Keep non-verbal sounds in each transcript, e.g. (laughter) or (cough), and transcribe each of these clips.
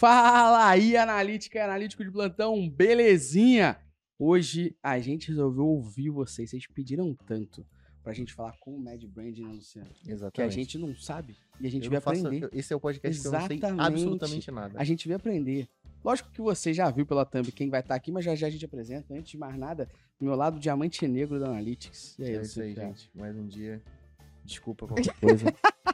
Fala aí, analítica e analítico de plantão, belezinha? Hoje a gente resolveu ouvir vocês, vocês pediram tanto pra gente falar com o Mad Brand, né, Luciano? Exatamente. Que a gente não sabe e a gente Eu não faço- aprender. eu- esse é o podcast que eu não sei Exatamente. absolutamente nada. A gente veio aprender. Lógico que você já viu pela thumb quem vai estar aqui, mas já já a gente apresenta. Antes de mais nada, do meu lado, o diamante negro da Analytics. E aí, É isso aí, gente. Mais um dia. Desculpa qualquer coisa. (laughs)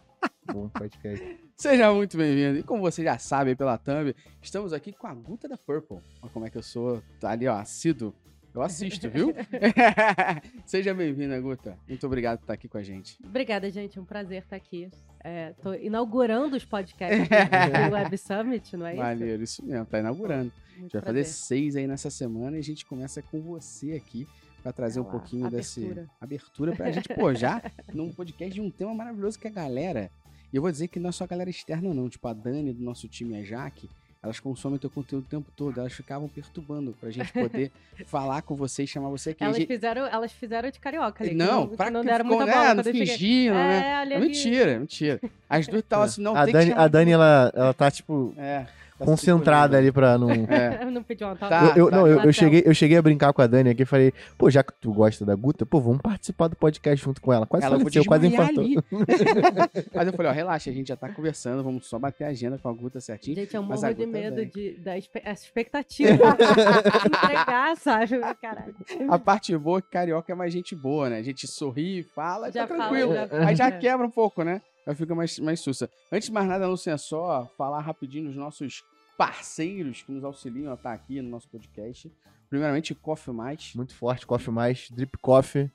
Bom podcast. Seja muito bem-vindo. E como você já sabe pela thumb, estamos aqui com a Guta da Purple. Olha como é que eu sou. Tá ali, ó, assíduo. Eu assisto, viu? (laughs) (laughs) Seja bem-vinda, Guta. Muito obrigado por estar aqui com a gente. Obrigada, gente. É um prazer estar aqui. É, tô inaugurando os podcasts do (laughs) Web Summit, não é isso? Maneiro, isso mesmo, tá inaugurando. A Muito gente vai fazer seis aí nessa semana e a gente começa com você aqui pra trazer um pouquinho abertura. abertura pra gente, pô, já num podcast de um tema maravilhoso que é a galera. E eu vou dizer que não é só a galera externa, não. Tipo, a Dani do nosso time a Jaque, elas consomem teu conteúdo o tempo todo. Elas ficavam perturbando pra gente poder (laughs) falar com você e chamar você aqui. Elas gente- fizeram, elas fizeram de carioca ali. Não, que pra não que deram ficou, muita né? bola Não eu cheguei. fingiram, né? É, olha É mentira, mentira. As duas (laughs) estavam assim, não a tem Dani, a Dani ela, ela tá, tipo, É, concentrada ali pra não. (laughs) É. Eu (laughs) não pedi uma. Tá. eu, eu- não, eu, eu Marcelo. cheguei, eu cheguei a brincar com a Dani aqui e falei, pô, já que tu gosta da Guta, pô, vamos participar do podcast junto com ela. Quase Ela faleceu, quase infartou. (laughs) Mas eu falei, ó, relaxa, a gente já tá conversando, vamos só bater a agenda com a Guta certinho. Gente, eu Mas morro a de medo vem. de, da expectativa. de entregar, sabe? Caralho. A parte boa é que carioca é mais gente boa, né? A gente sorri, fala, Já tá fala, tranquilo. já- Aí já é. quebra um pouco, né? Aí fica mais, mais sussa. Antes de mais nada, Lúcia, é só falar rapidinho dos nossos parceiros que nos auxiliam a estar aqui no nosso podcast. Primeiramente, Coffee Mais. Muito forte, Coffee Mais, Drip Coffee.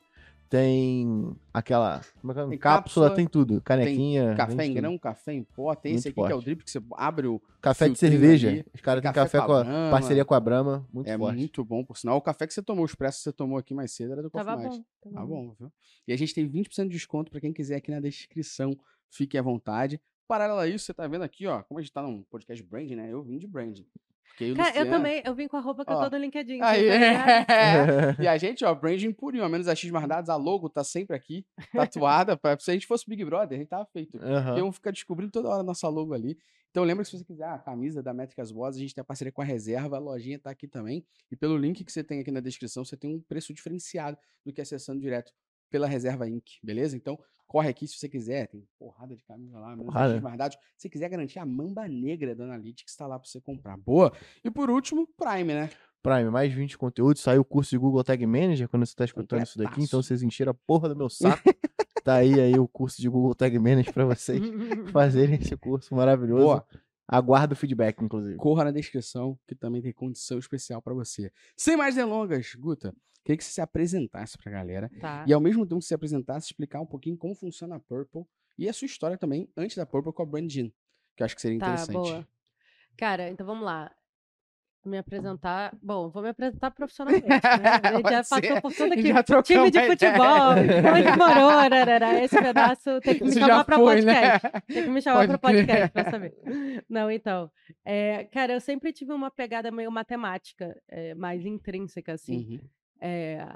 Tem aquela. Como é que é? Tem cápsula, cápsula, tem tudo. Canequinha. Café vende em tudo. grão, café em pó. Tem esse Muito aqui que é o forte. drip que você abre o. Café de cerveja. ali. Os caras têm Café café com a Brahma. parceria com a Brahma. Muito é forte. muito bom, por sinal. O café que você tomou, o expresso que você tomou aqui mais cedo era do Coffee Tava Mais. bom. Tá bom, viu? E a gente tem 20% de desconto pra quem quiser aqui na descrição. Fique à vontade. Paralelo a isso, você tá vendo aqui, ó, como a gente tá num podcast brand, né? Eu vim de brand. Cara, eu também, eu vim com a roupa que Ó. eu tô no LinkedIn. Aí, tá ligado? (laughs) é. (laughs) E a gente, ó, branding purinho, ao menos a X mais dados, a logo tá sempre aqui, tatuada. pra- se a gente fosse Big Brother, a gente tava feito. Aham. Iam ficar descobrindo toda hora a nossa logo ali. Então lembra que se você quiser a camisa da Métricas Boas, a gente tem a parceria com a Reserva, a lojinha tá aqui também. E pelo link que você tem aqui na descrição, você tem um preço diferenciado do que acessando direto pela Reserva Inc, beleza? Então corre aqui se você quiser, tem porrada de camisa lá, Porrada. Dados. Se você quiser garantir a mamba negra da Analytics, tá lá pra você comprar. Boa! E por último, Prime, né? Prime, mais 20 conteúdos. Saiu o curso de Google Tag Manager quando você tá escutando isso daqui. Então vocês encheram a porra do meu (laughs) saco. tá aí, aí o curso de Google Tag Manager pra vocês (laughs) fazerem esse curso maravilhoso. Boa! Aguardo o feedback, inclusive. corra na descrição, que também tem condição especial pra você. Sem mais delongas, Guta, queria que você se apresentasse pra galera Tá. e ao mesmo tempo que se apresentasse, explicar um pouquinho como funciona a Purple e a sua história também antes da Purple com a Brand Jean, que eu acho que seria Tá, interessante. boa. Cara, então vamos lá. Me apresentar. Bom, vou me apresentar profissionalmente. Né? (laughs) Já passou por tudo aqui. Trocamos Time de futebol, onde morou, (laughs) arará, esse pedaço tem que me Isso chamar foi, né? podcast. Tem que me chamar pra podcast pra saber. (laughs) Não, então. é, cara, eu sempre tive uma pegada meio matemática, é, mais intrínseca, assim. Uhum. É,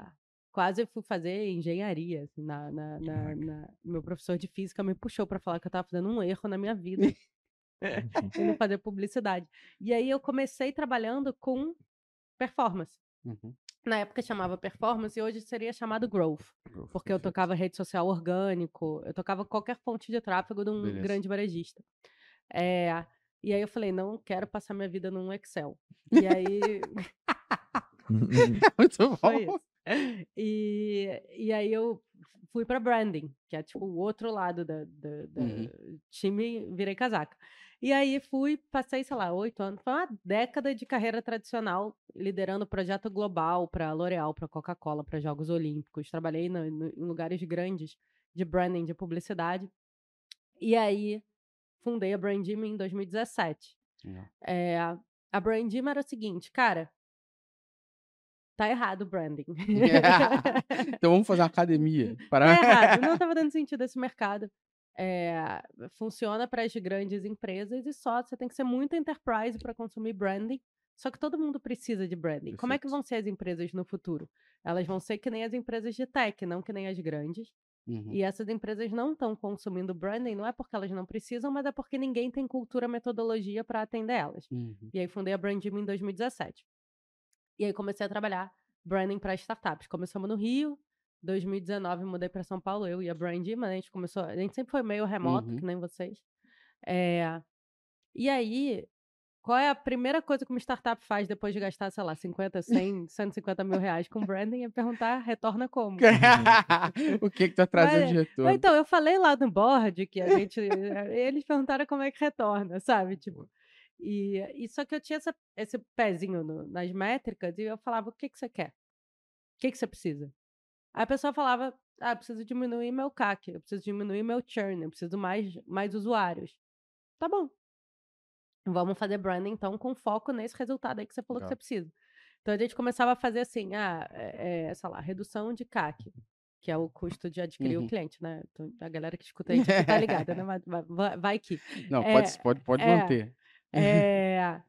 quase fui fazer engenharia. Assim, na, na- na- na- meu professor de física me puxou pra falar que eu tava fazendo um erro na minha vida (laughs) indo fazer publicidade. E aí eu comecei trabalhando com performance. Uhum. Na época chamava performance e hoje seria chamado growth, porque eu tocava rede social orgânico, eu tocava qualquer fonte de tráfego de um Beleza. grande varejista. É, e aí eu falei, não quero passar minha vida num Excel. E aí (laughs) Muito bom. E, e aí eu fui pra branding, que é tipo o outro lado da, da- da Uhum. time, virei casaca. E aí fui, passei, sei lá, oito anos, foi uma década de carreira tradicional, liderando projeto global para L'Oréal, para Coca-Cola, para Jogos Olímpicos. Trabalhei no- no- em lugares grandes de branding, de publicidade. E aí fundei a Brandim em 2017. Legal. É, a Brandim era o seguinte, cara, tá errado o branding. (laughs) então vamos fazer uma academia. Para... Tá errado, não (laughs) estava dando sentido esse mercado. É, funciona para as grandes empresas e só você tem que ser muito enterprise para consumir branding. Só que todo mundo precisa de branding. Como é que Perfeito. vão ser as empresas no futuro? Elas vão ser que nem as empresas de tech, não que nem as grandes. Uhum. E essas empresas não estão consumindo branding, não é porque elas não precisam, mas é porque ninguém tem cultura, metodologia para atender elas. Uhum. E aí fundei a Brandim em 2017. E aí comecei a trabalhar branding para startups. Começamos no Rio, 2019 mudei para São Paulo, eu e a Brandim, mas a gente começou, a gente sempre foi meio remoto, Uhum. que nem vocês. É, e aí, qual é a primeira coisa que uma startup faz depois de gastar, sei lá, 50, 100, 150 mil reais com branding? É perguntar, retorna como? (laughs) o que que tá (laughs) trazendo Mas- de Mas retorno? Então, eu falei lá no board que a (laughs) gente. eles perguntaram como é que retorna, sabe? Tipo. E, e só que eu tinha essa- esse pezinho no- nas métricas e eu falava: o que, que você quer? O que, que você precisa? Aí a pessoa falava: ah, eu preciso diminuir meu CAC, eu preciso diminuir meu churn, eu preciso mais, mais usuários. Tá bom. Vamos fazer branding, então, com foco nesse resultado aí que você falou que você precisa. Então a gente começava a fazer assim, ah, é, é, sei lá, redução de CAC, que é o custo de adquirir Uhum. o cliente, né? Então, a galera que (laughs) escuta a gente aqui tá ligada, né? Vai, vai- vai, vai que. Não, é, pode, pode, pode é. manter. (laughs) É...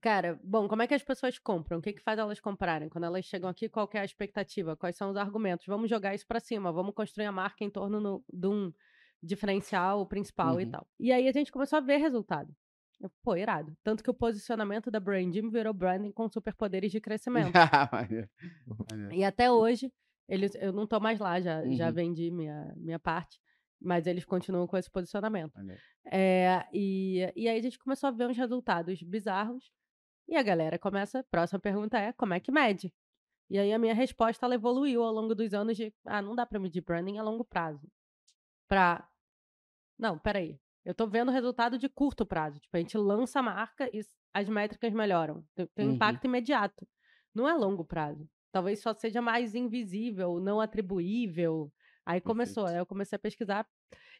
Cara, bom, como é que as pessoas compram? O que, que faz elas comprarem? Quando elas chegam aqui, qual é a expectativa? Quais são os argumentos? Vamos jogar isso pra cima, vamos construir a marca em torno no- de um diferencial principal e Uhum. tal. E aí a gente começou a ver resultado. Eu, Pô, irado. Tanto que o posicionamento da Branding virou branding com superpoderes de crescimento. (laughs) E até hoje, eles, eu não tô mais lá, já, já Uhum. vendi minha, minha parte, mas eles continuam com esse posicionamento. É, e, e aí a gente começou a ver uns resultados bizarros. E a galera começa. Próxima pergunta é: como é que mede? E aí a minha resposta ela evoluiu ao longo dos anos de: ah, não dá pra medir branding a longo prazo. Pra. Não, peraí. Eu tô vendo resultado de curto prazo. Tipo, a gente lança a marca e as métricas melhoram. Tem, um Uhum. impacto imediato. Não é longo prazo. Talvez só seja mais invisível, não atribuível. Aí começou, Perfeito. aí eu comecei a pesquisar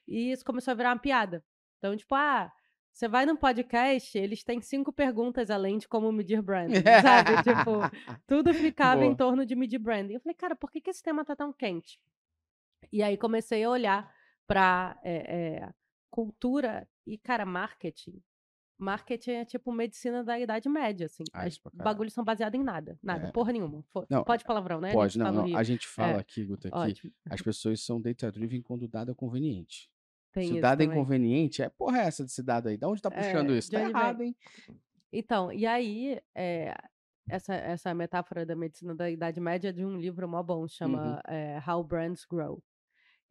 e isso começou a virar uma piada. Então, tipo, ah, você vai num podcast, eles têm cinco perguntas além de como medir branding, (laughs) sabe? tipo, (laughs) tudo ficava em Boa. torno de medir branding. Eu falei, cara, por que, que esse tema tá tão quente? E aí comecei a olhar para cultura e, cara, marketing. Marketing é tipo medicina da Idade Média, assim. Ah, Os isso pra caralho. bagulhos são baseados em nada. Nada, É. porra nenhuma. Fo- Não, Pode palavrão, né? A Pode, tá não, não. A gente fala É. aqui, Guta, que as (laughs) pessoas são data-driven quando o dado é conveniente. Tem Se o isso dado é inconveniente, é porra é essa desse dado aí? Da onde tá puxando É, isso? de Tá onde vem? errado, hein? Então, e aí, é, essa, essa metáfora da medicina da Idade Média é de um livro mó bom, chama Uhum. é, How Brands Grow.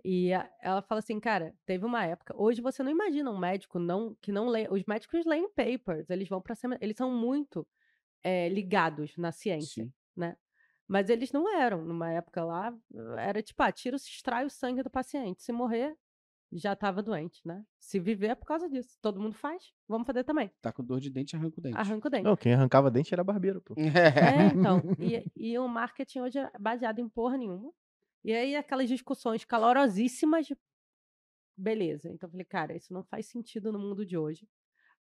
E a- ela fala assim, cara, teve uma época. Hoje você não imagina um médico não que não lê. Os médicos leem papers, eles vão para eles são muito é, ligados na ciência, Sim. né? Mas eles não eram. Numa época lá, era tipo, ah, tira, se extrai o sangue do paciente. Se morrer, já estava doente, né? Se viver é por causa disso. Todo mundo faz, vamos fazer também. Tá com dor de dente, arranca o dente. Arranca o dente. Não, quem arrancava dente era barbeiro, pô. (laughs) É, então. E, e o marketing hoje é baseado em porra nenhuma. E aí aquelas discussões calorosíssimas. de- Beleza. Então eu falei, cara, isso não faz sentido no mundo de hoje.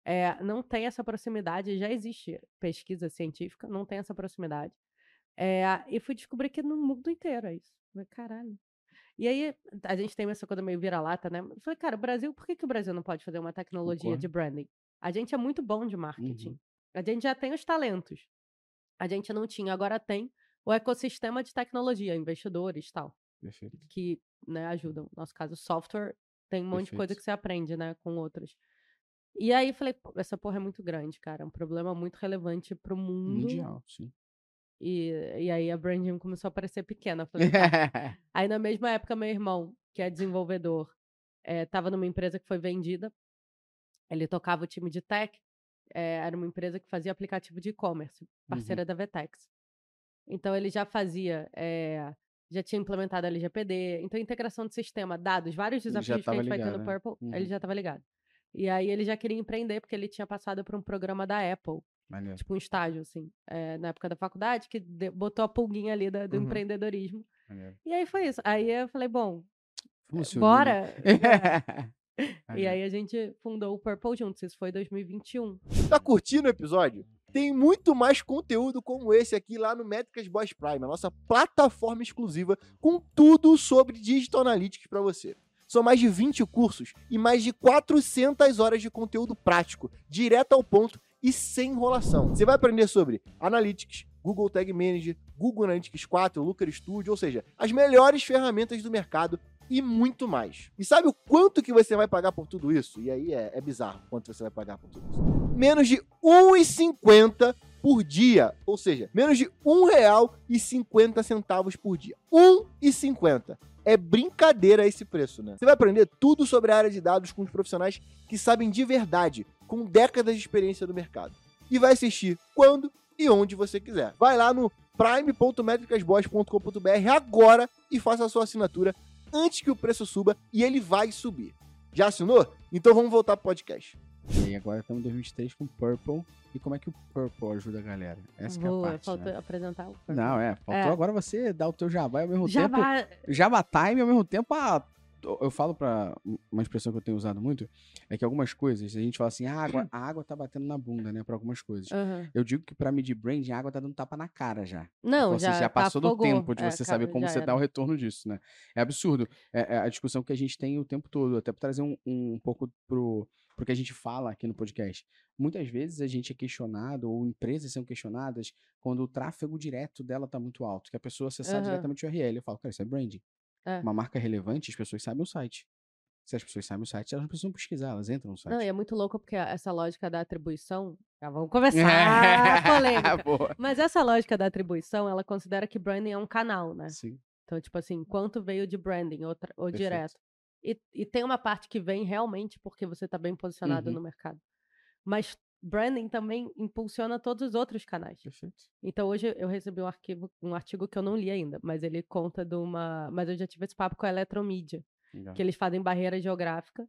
É, não tem essa proximidade, já existe pesquisa científica, não tem essa proximidade. É, e fui descobrir que no mundo inteiro é isso. Falei, caralho. E aí, a gente tem essa coisa meio vira-lata, né? Eu falei, cara, o Brasil, por que, que o Brasil não pode fazer uma tecnologia de branding? A gente é muito bom de marketing. Uhum. A gente já tem os talentos. A gente não tinha, agora tem o ecossistema de tecnologia, investidores e tal, Perfeito. que né, ajudam. No nosso caso, software, tem um monte de coisa Perfeito. que você aprende, né, com outros. E aí falei, "Pô, essa porra é muito grande, cara. É um problema muito relevante pro mundo. Mundial, sim. E, e aí a branding começou a parecer pequena. Falei, tá. (laughs) Aí na mesma época, meu irmão, que é desenvolvedor, estava numa empresa que foi vendida. Ele tocava o time de tech. eh, era uma empresa que fazia aplicativo de e-commerce, parceira da Vetex. Então ele já fazia, eh, já tinha implementado a LGPD. Então integração de sistema, dados, vários desafios que a gente vai ter no né? Purple, Uhum. ele já estava ligado. E aí ele já queria empreender porque ele tinha passado por um programa da Apple Maneiro. tipo um estágio, assim, eh, na época da faculdade, que de- botou a pulguinha ali da- do Uhum. empreendedorismo. maneiro. E aí foi isso. Aí eu falei, bom, Vamos se unir, bora! (laughs) né? E aí a gente fundou o Purple juntos. Isso foi 2021. Tá curtindo o episódio? Tem muito mais conteúdo como esse aqui lá no Métricas Boys Prime, a nossa plataforma exclusiva com tudo sobre Digital Analytics para você. São mais de 20 cursos e mais de 400 horas de conteúdo prático, direto ao ponto e sem enrolação. Você vai aprender sobre Analytics, Google Tag Manager, Google Analytics 4, Looker Studio, ou seja, as melhores ferramentas do mercado e muito mais. E sabe o quanto que você vai pagar por tudo isso? E aí é, é bizarro quanto você vai pagar por tudo isso. Menos de R$1,50 por dia. Ou seja, menos de R$ 1,50 por dia. R$ 1,50. É brincadeira esse preço, né? Você vai aprender tudo sobre a área de dados com os profissionais que sabem de verdade, com décadas de experiência no mercado. E vai assistir quando e onde você quiser. Vai lá no prime.metricasboss.com.br agora e faça a sua assinatura antes que o preço suba e ele vai subir. Já assinou? Então vamos voltar pro podcast. E aí agora estamos em 2023 com Purple. E como é que o Purple ajuda a galera? Essa que é a parte, faltou né? apresentar o Purple. Não, é. Faltou É. agora você dar o teu jabá e ao mesmo Já tempo... Java Time ao mesmo tempo a. Eu falo pra. Uma expressão que eu tenho usado muito é que algumas coisas, a gente fala assim, a água, a água tá batendo na bunda, né? Pra algumas coisas. Aham. Eu digo que pra medir branding, a água tá dando tapa na cara já. Não, Então, assim, já, já passou do afogou. tempo de É, você ca- saber como já você era. dá o retorno disso, né? É absurdo. É, é a discussão que a gente tem o tempo todo, até pra trazer um, um pouco pro, pro que a gente fala aqui no podcast. Muitas vezes a gente é questionado, ou empresas são questionadas, quando o tráfego direto dela tá muito alto, que a pessoa acessar Aham. diretamente o URL. Eu falo, cara, isso é branding. É. Uma marca relevante, as pessoas sabem o site. Se as pessoas sabem o site, elas não precisam pesquisar, elas entram no site. Não, e é muito louco porque essa lógica da atribuição. Já vamos (laughs) começar a polêmica. Mas essa lógica da atribuição, ela considera que branding é um canal, né? Sim. Então, tipo assim, quanto veio de branding ou, ou direto. E, e tem uma parte que vem realmente porque você está bem posicionado Uhum. no mercado. Mas branding também impulsiona todos os outros canais. Perfeito. Então hoje eu recebi um arquivo, um artigo que eu não li ainda, mas ele conta de uma. Mas eu já tive esse papo com a Eletromídia, Legal. que eles fazem barreira geográfica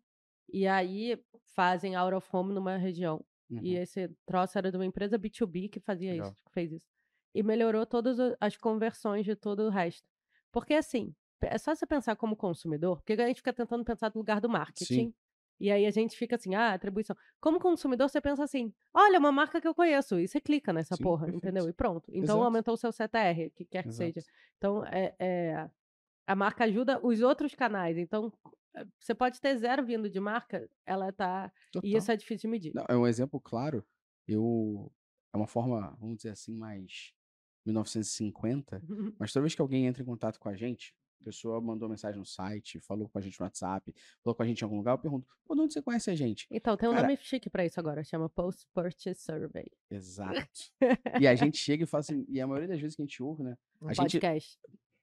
e aí fazem out of home numa região. Uhum. E esse troço era de uma empresa B2B que fazia Legal. isso, que fez isso. E melhorou todas as conversões de todo o resto. Porque assim, é só você pensar como consumidor, porque a gente fica tentando pensar no lugar do marketing. E aí a gente fica assim, ah, atribuição. Como consumidor, você pensa assim, olha, uma marca que eu conheço, e você clica nessa Sim, porra, perfeito. entendeu? E pronto. Então Exato. aumentou o seu CTR, que quer que seja. Exato. Então, é, é, a marca ajuda os outros canais. Então, eh, você pode ter zero vindo de marca, ela tá. Total. E isso é difícil de medir. Não, é um exemplo claro. Eu. É uma forma, vamos dizer assim, mais 1950. (laughs) Mas toda vez que alguém entra em contato com a gente, a pessoa mandou mensagem no site, falou com a gente no WhatsApp, falou com a gente em algum lugar, eu pergunto, pô, de onde você conhece a gente? Então, tem um Cara- nome chique pra isso agora, chama Post Purchase Survey. Exato. (laughs) e a gente chega e fala assim, e a maioria das vezes que a gente ouve, né? Um A gente. podcast.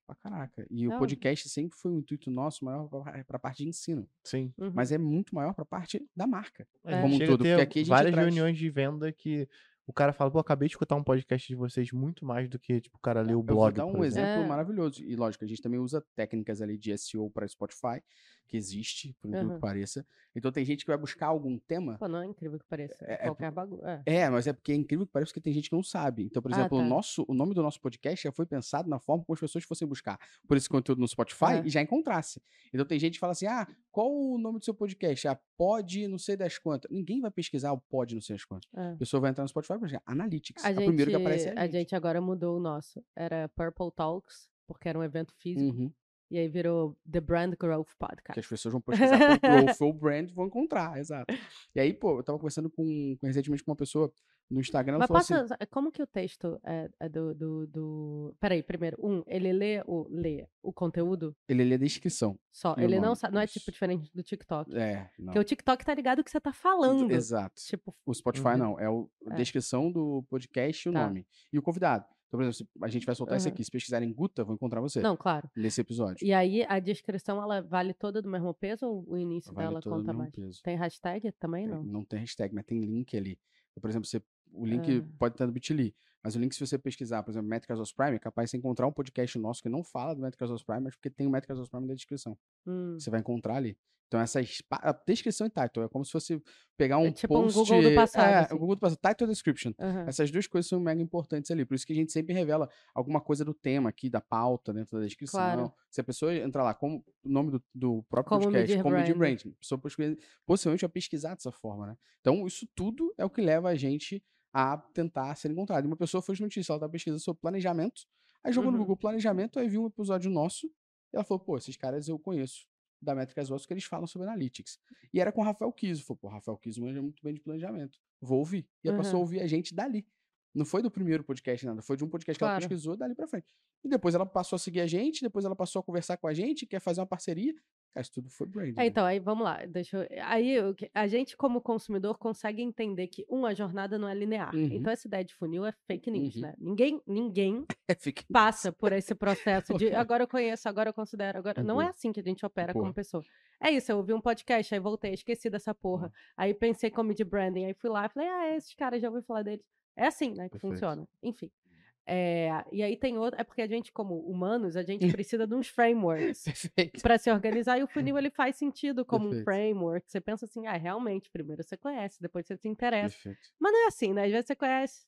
Pra caraca. E Não. o podcast sempre foi um intuito nosso maior pra, pra parte de ensino. Sim. Uhum. Mas é muito maior pra parte da marca. É. gente Como um todo, a ter porque aqui a gente várias traz- reuniões de venda que o cara fala, pô, acabei de escutar um podcast de vocês muito mais do que, tipo, o cara lê o Eu vou blog, dar um exemplo É. maravilhoso. E lógico, a gente também usa técnicas ali de SEO para Spotify, que existe, por incrível Aham. que pareça. Então tem gente que vai buscar algum tema. Pô, não é incrível que pareça. É- é Qualquer bagulho. É. É, mas é porque é incrível que pareça que tem gente que não sabe. Então, por Ah, exemplo, o, tá. nosso, o nome do nosso podcast já foi pensado na forma como as pessoas fossem buscar por esse conteúdo no Spotify É. e já encontrasse. Então tem gente que fala assim: ah, qual o nome do seu podcast? Ah, pode não sei das quantas. Ninguém vai pesquisar o pode não sei das quantas. é. A pessoa vai entrar no Spotify e vai Analytics. A, A gente, primeiro que aparece é a gente agora mudou o nosso. Era Purple Talks, porque era um evento físico. Uhum. E aí virou The Brand Growth Que Podcast. as pessoas vão pesquisar por (laughs) growth ou brand vão encontrar, exato. E aí, pô, eu tava conversando com, com- recentemente com uma pessoa no Instagram, Mas passa, assim, como que o texto é, é do, do, do- Peraí, primeiro, um, ele lê o, lê o conteúdo ele lê a descrição. só. O Ele não nome, sabe. Não é tipo diferente do TikTok. É, não. Porque o TikTok tá ligado que você tá falando. Exato. Tipo, O Spotify Uhum. não, é o, a É. descrição do podcast e o Tá. nome. E o convidado. Então, por exemplo, se a gente vai soltar esse Aham. aqui. Se pesquisarem Guta, vão encontrar você não, claro. nesse episódio. E aí a descrição ela vale toda do mesmo peso ou o início Vale dela conta mesmo mais? peso. Tem hashtag também, não? não tem hashtag, mas tem link ali. Então, por exemplo, você, o link Ah. pode estar no Bitly, mas o link, se você pesquisar, por exemplo, Métricas of Prime, é capaz de você encontrar um podcast nosso que não fala do Métricas of Prime, mas porque tem o Métricas of Prime na descrição. Hum. Você vai encontrar ali. Então, essas. pa- A descrição e title é como se fosse pegar um tipo um post. Google do passado, É, assim. o Google do passado. Title e description. Aham. Essas duas coisas são mega importantes ali. Por isso que a gente sempre revela alguma coisa do tema aqui, da pauta, dentro da descrição. Claro. Se a pessoa entrar lá, como o nome do, do próprio Como podcast, medir como medir branding. a pessoa possi- possivelmente vai pesquisar dessa forma, né? Então, isso tudo é o que leva a gente a tentar ser encontrado. E uma pessoa foi de notícia, ela tá pesquisando sobre planejamento, aí jogou no Uhum. Google planejamento, aí viu um episódio nosso, e ela falou, pô, esses caras eu conheço da Métricas Ossos que eles falam sobre analytics. E era com o Rafael Kiso. Falou, pô, Rafael Kiso manja muito bem de planejamento. Vou ouvir. E ela passou a Uhum. ouvir a gente dali. Não foi do primeiro podcast, nada. Foi de um podcast que ela Claro. pesquisou dali pra frente. E depois ela passou a seguir a gente, depois ela passou a conversar com a gente, quer fazer uma parceria. Cara, isso tudo foi brand. É, né? então, aí vamos lá. Deixa eu... Aí a gente, como consumidor, consegue entender que, um, a jornada não é linear. Uhum. Então, essa ideia de funil é fake news, Uhum. né? Ninguém, ninguém (laughs) Fica- passa por esse processo de agora eu conheço, agora eu considero, agora. Não é assim que a gente opera Boa. como pessoa. É isso, eu ouvi um podcast, aí voltei, esqueci dessa porra. Aí pensei como de branding, aí fui lá e falei, ah, esses caras já ouvi falar deles. É assim, né, que Perfeito. funciona. Enfim. É, e aí tem outro, é porque a gente, como humanos, a gente (laughs) precisa de uns frameworks para se organizar e o funil ele faz sentido como um Perfeito. framework. Você pensa assim, ah, realmente, primeiro você conhece, depois você se interessa. Perfeito. Mas não é assim, né? Às vezes você conhece,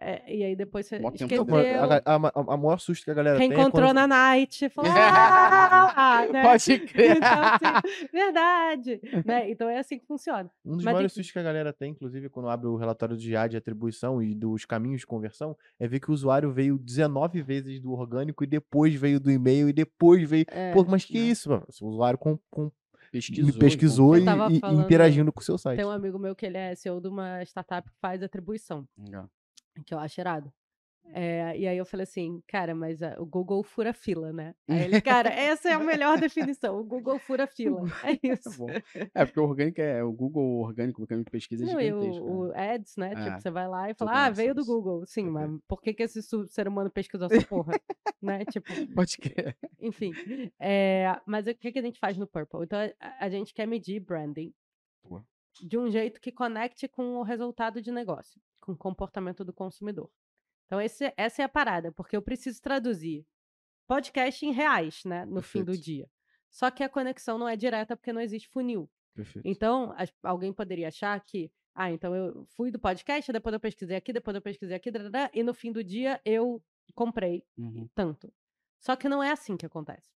é, e aí depois você Bota tempo esqueceu. A, a, a, a maior susto que a galera tem é reencontrou quando... na night, (laughs) falou, ah, né? Pode crer. Então, assim, verdade, né? Então é assim que funciona. Um dos Mas maiores sustos que a galera tem, inclusive, quando abre o relatório do GA de atribuição e dos caminhos de conversão, é ver que o usuário veio 19 vezes do orgânico e depois veio do e-mail e depois veio. É, Pô, mas que né? isso, mano? O usuário com, com- Pesquisou. me pesquisou e, tava e- falando- interagindo com o seu site. tem um amigo meu que ele é CEO de uma startup que faz atribuição, Legal. Que eu acho irado. É, e aí eu falei assim, cara, mas ah, o Google fura fila, né? Aí ele, (laughs) cara, essa é a melhor definição, o Google fura (laughs) fila. (laughs) É isso. bom. É, porque o orgânico é. O Google orgânico, o caminho de pesquisa é Não, gigantesco. o, né? o Ads, né? É, Tipo, você vai lá e fala, ah, veio do. Google. Sim, mas Perfeito. por que, que esse ser humano pesquisou essa porra? né? Tipo, Pode crer. enfim. É, mas o que, que a gente faz no Purple? Então, a, a gente quer medir branding Boa. De um jeito que conecte com o resultado de negócio, com o comportamento do consumidor. Então, esse- essa é a parada, porque eu preciso traduzir podcast em reais, né? No fim do Perfeito. dia. Só que a conexão não é direta porque não existe funil. Perfeito. Então, as- alguém poderia achar que, ah, então eu fui do podcast, depois eu pesquisei aqui, depois eu pesquisei aqui, e no fim do dia eu comprei Uhum. tanto. Só que não é assim que acontece.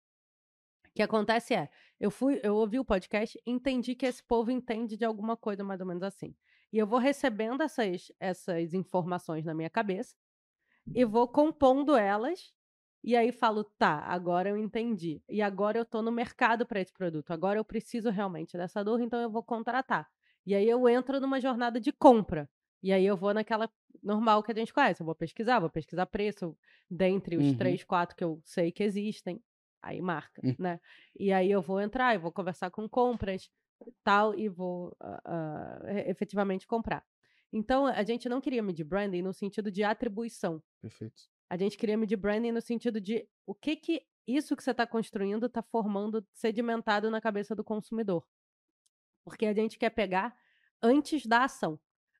O que acontece é, eu fui, eu ouvi o podcast, entendi que esse povo entende de alguma coisa mais ou menos assim. E eu vou recebendo essas, essas informações na minha cabeça e vou compondo elas. E aí falo, tá, agora eu entendi. E agora eu tô no mercado para esse produto. Agora eu preciso realmente dessa dor, então eu vou contratar. E aí eu entro numa jornada de compra. E aí eu vou naquela normal que a gente conhece. Eu vou pesquisar, vou pesquisar preço dentre os Uhum. três, quatro que eu sei que existem. Aí marca, Hum. né? E aí eu vou entrar, eu vou conversar com compras, tal, e vou ah, e- efetivamente comprar. Então, a gente não queria medir branding no sentido de atribuição. Perfeito. A gente queria medir branding no sentido de o que que isso que você está construindo está formando sedimentado na cabeça do consumidor. Porque a gente quer pegar antes da ação,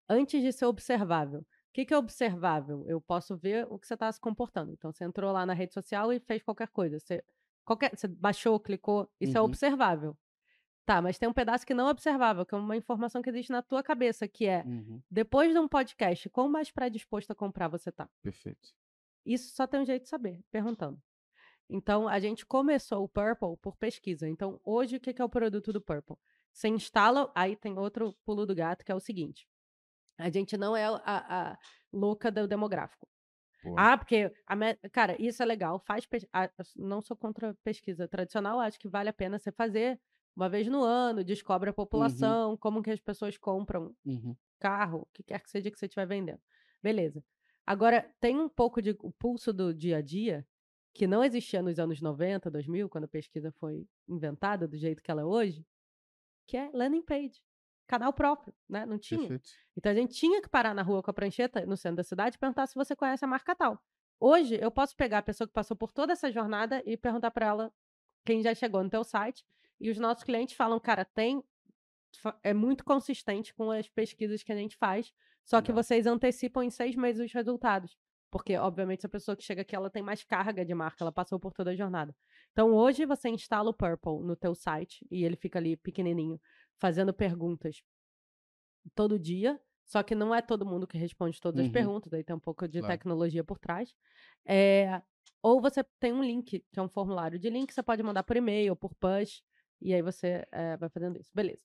antes de ser observável. O que, que é observável? Eu posso ver o que você está se comportando. Então, você entrou lá na rede social e fez qualquer coisa. Você, qualquer, você baixou, clicou, isso é Uhum. observável. Tá, mas tem um pedaço que não é observável, que é uma informação que existe na tua cabeça, que é, Uhum. depois de um podcast, quão mais predisposto a comprar você tá? Perfeito. Isso só tem um jeito de saber, perguntando. Então, a gente começou o Purple por pesquisa. Então, hoje, o que que é o produto do Purple? Você instala, aí tem outro pulo do gato, que é o seguinte. A gente não é a, a louca do demográfico. Ah, porque, a cara, isso é legal, faz não sou contra pesquisa tradicional, acho que vale a pena você fazer uma vez no ano, descobre a população, como que as pessoas compram Uhum. carro, o que quer que seja que você estiver vendendo. Beleza. Agora, tem um pouco de o pulso do dia a dia que não existia nos anos 90, 2000, quando a pesquisa foi inventada do jeito que ela é hoje, que é landing page. Canal próprio, né? Não tinha. Perfeito. Então a gente tinha que parar na rua com a prancheta no centro da cidade e perguntar se você conhece a marca tal. Hoje eu posso pegar a pessoa que passou por toda essa jornada e perguntar para ela quem já chegou no teu site e os nossos clientes falam, cara, tem é muito consistente com as pesquisas que a gente faz, só que Legal. vocês antecipam em seis meses os resultados. Porque, obviamente, a pessoa que chega aqui, ela tem mais carga de marca, ela passou por toda a jornada. Então, hoje, você instala o Purple no teu site e ele fica ali pequenininho, fazendo perguntas todo dia, só que não é todo mundo que responde todas as Uhum. perguntas, aí tem um pouco de Claro. tecnologia por trás. É, ou você tem um link, que é um formulário de link, você pode mandar por e-mail, por push, e aí você eh, vai fazendo isso. Beleza.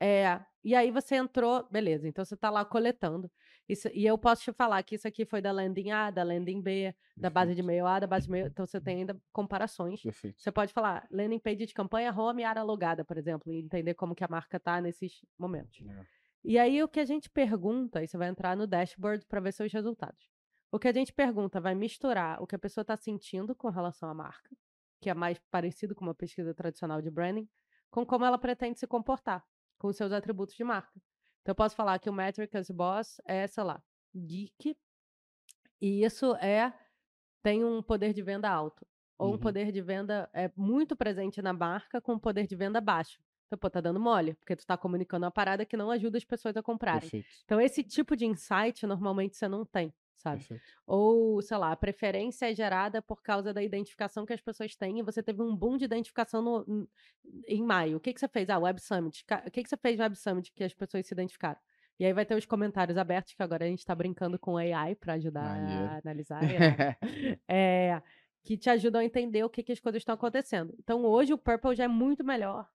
É, e aí você entrou, beleza, então você está lá coletando. Isso- e eu posso te falar que isso aqui foi da landing A, da landing B, da base de e-mail A, da base de e-mail. Então você tem ainda comparações. Perfeito. Você pode falar landing page de campanha, home, área logada, por exemplo, e entender como que a marca tá nesses momentos. Legal. E aí o que a gente pergunta, aí você vai entrar no dashboard para ver seus resultados. O que a gente pergunta vai misturar o que a pessoa está sentindo com relação à marca, que é mais parecido com uma pesquisa tradicional de branding, com como ela pretende se comportar, com seus atributos de marca. Então eu posso falar que o Metricas Boss é, sei lá, geek, e isso é tem um poder de venda alto. Ou um Uhum. poder de venda é muito presente na marca com um poder de venda baixo. Então, pô, tá dando mole, porque tu tá comunicando uma parada que não ajuda as pessoas a comprarem. Perfeito. Então, esse tipo de insight, normalmente, você não tem, sabe? Perfeito. Ou, sei lá, a preferência é gerada por causa da identificação que as pessoas têm e você teve um boom de identificação no- em maio. O que, que você fez? Ah, Web Summit. O que, que você fez no Web Summit que as pessoas se identificaram? E aí vai ter os comentários abertos, que agora a gente tá brincando com AI para ajudar Maneiro. a analisar. irado. (laughs) É, que te ajudam a entender o que, que as coisas estão acontecendo. Então, hoje o Purple já é muito melhor